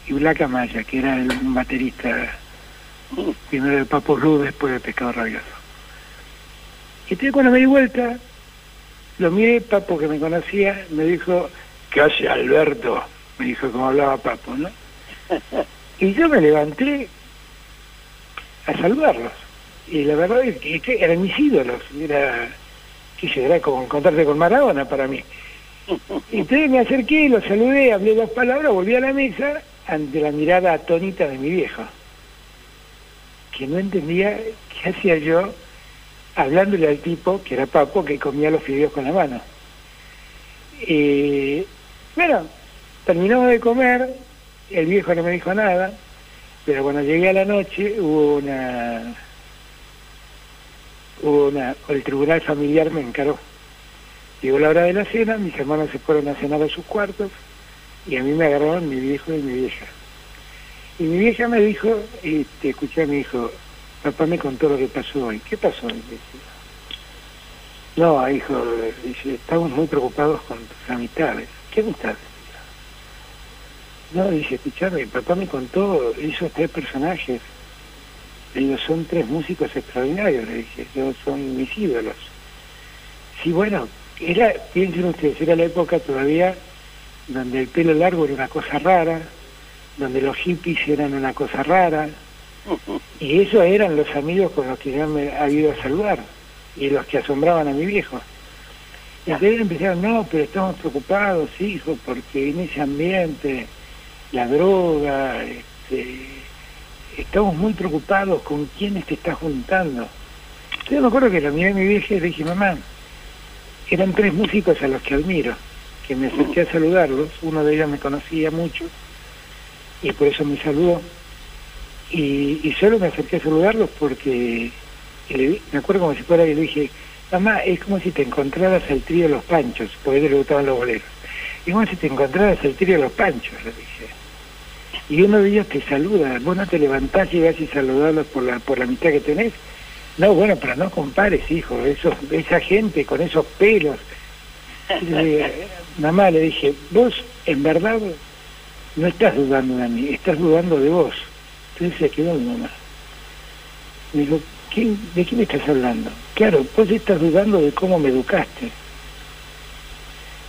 Speaker 3: y Black Amaya, que era el, baterista, primero el Papo Blue, después del Pescado Rabioso. Y entonces cuando me di vuelta, lo miré, Papo que me conocía, me dijo, ¿qué hace Alberto? Me dijo como hablaba Papo, ¿no? Y yo me levanté a saludarlos. Y la verdad es que, eran mis ídolos. Era, qué era como encontrarte con Maradona para mí. Entonces me acerqué, los saludé, hablé dos palabras, volví a la mesa ante la mirada atónita de mi viejo, que no entendía qué hacía yo hablándole al tipo, que era Papo, que comía los fideos con la mano. Bueno, terminamos de comer, el viejo no me dijo nada, pero cuando llegué a la noche hubo una hubo el tribunal familiar me encaró. Llegó la hora de la cena mis hermanos se fueron a cenar a sus cuartos y a mí me agarraron mi viejo y mi vieja. Y mi vieja me dijo este escuché a mi hijo papá me contó lo que pasó hoy ¿qué pasó hoy? no hijo estamos muy preocupados con tus amistades ¿qué amistades? No, dice, escuchame, papá me contó, hizo tres personajes. Digo, son tres músicos extraordinarios, le dije, yo son mis ídolos. Sí, bueno, era, piensen ustedes, era la época todavía donde el pelo largo era una cosa rara, donde los hippies eran una cosa rara, y esos eran los amigos con los que yo me había ido a saludar, y los que asombraban a mi viejo. Y entonces empezaron, no, pero estamos preocupados, hijo, porque en ese ambiente, la droga, este, estamos muy preocupados con quiénes te estás juntando. Yo me acuerdo que la miré a mi vieja y le dije, mamá, eran tres músicos a los que admiro, que me acerqué a saludarlos, uno de ellos me conocía mucho y por eso me saludó. Y, solo me acerqué a saludarlos porque me acuerdo como si fuera y le dije, mamá, es como si te encontraras al trío de los panchos, porque a él le gustaban los boleros. Es como si te encontraras al trío de los panchos, le dije. Y uno de ellos te saluda, vos no te levantás y vas y saludarlos por la, por la mitad que tenés. No, bueno, pero no compares, hijo, esa gente con esos pelos. mamá, le dije, vos en verdad no estás dudando de mí, estás dudando de vos. Entonces se quedó mi mamá. Me dijo, ¿de qué me estás hablando? Claro, vos estás dudando de cómo me educaste.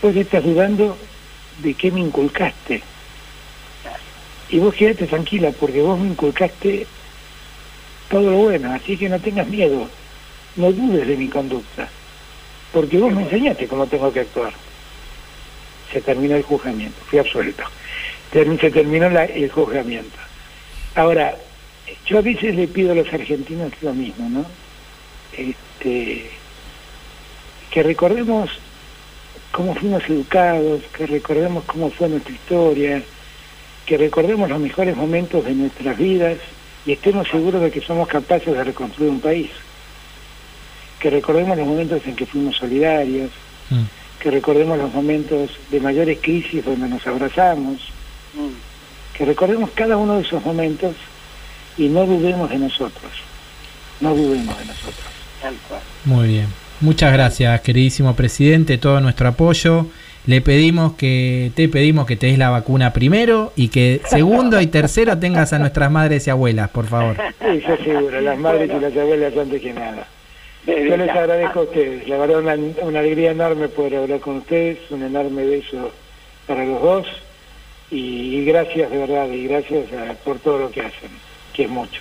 Speaker 3: Vos estás dudando de qué me inculcaste. Y vos quédate tranquila porque vos me inculcaste todo lo bueno, así que no tengas miedo, no dudes de mi conducta, porque vos me enseñaste cómo tengo que actuar. Se terminó el juzgamiento, fui absuelto. Se terminó el juzgamiento. Ahora, yo a veces le pido a los argentinos lo mismo, ¿no? Este, que recordemos cómo fuimos educados, que recordemos cómo fue nuestra historia, que recordemos los mejores momentos de nuestras vidas y estemos seguros de que somos capaces de reconstruir un país. Que recordemos los momentos en que fuimos solidarios, mm. que recordemos los momentos de mayores crisis donde nos abrazamos, mm. que recordemos cada uno de esos momentos y no dudemos de nosotros. No dudemos de nosotros.
Speaker 1: Muy bien. Muchas gracias, queridísimo presidente, todo nuestro apoyo. Le pedimos que te pedimos que te des la vacuna primero y que segundo y tercero tengas a nuestras madres y abuelas, por favor.
Speaker 3: Sí, yo seguro, las madres y las abuelas antes que nada. Yo les agradezco a ustedes, la verdad una, una alegría enorme poder hablar con ustedes, un enorme beso para los dos y, gracias de verdad y gracias por todo lo que hacen, que es mucho.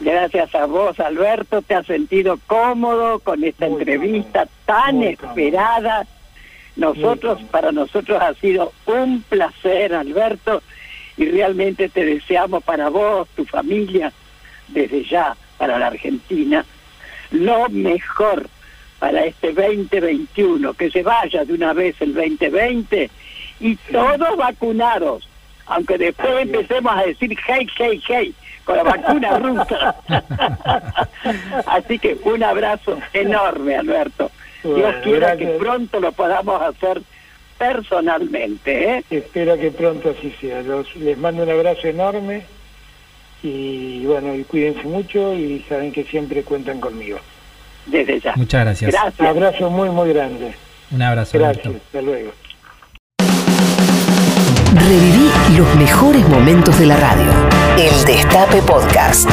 Speaker 2: Gracias a vos, Alberto, te has sentido cómodo con esta entrevista tan esperada. Nosotros, para nosotros ha sido un placer, Alberto, y realmente te deseamos para vos, tu familia, desde ya para la Argentina, lo mejor para este 2021, que se vaya de una vez el 2020 y todos vacunados, aunque después empecemos a decir hey, hey, hey, con la vacuna rusa. Así que un abrazo enorme, Alberto. Dios quiera que pronto lo podamos hacer personalmente. ¿eh?
Speaker 3: Espero que pronto así sea. les mando un abrazo enorme y bueno, y cuídense mucho y saben que siempre cuentan conmigo.
Speaker 2: Desde ya.
Speaker 1: Muchas gracias.
Speaker 3: gracias. Un abrazo muy, muy grande.
Speaker 1: Un abrazo.
Speaker 3: Gracias. Hasta luego.
Speaker 5: Reviví los mejores momentos de la radio. El Destape Podcast.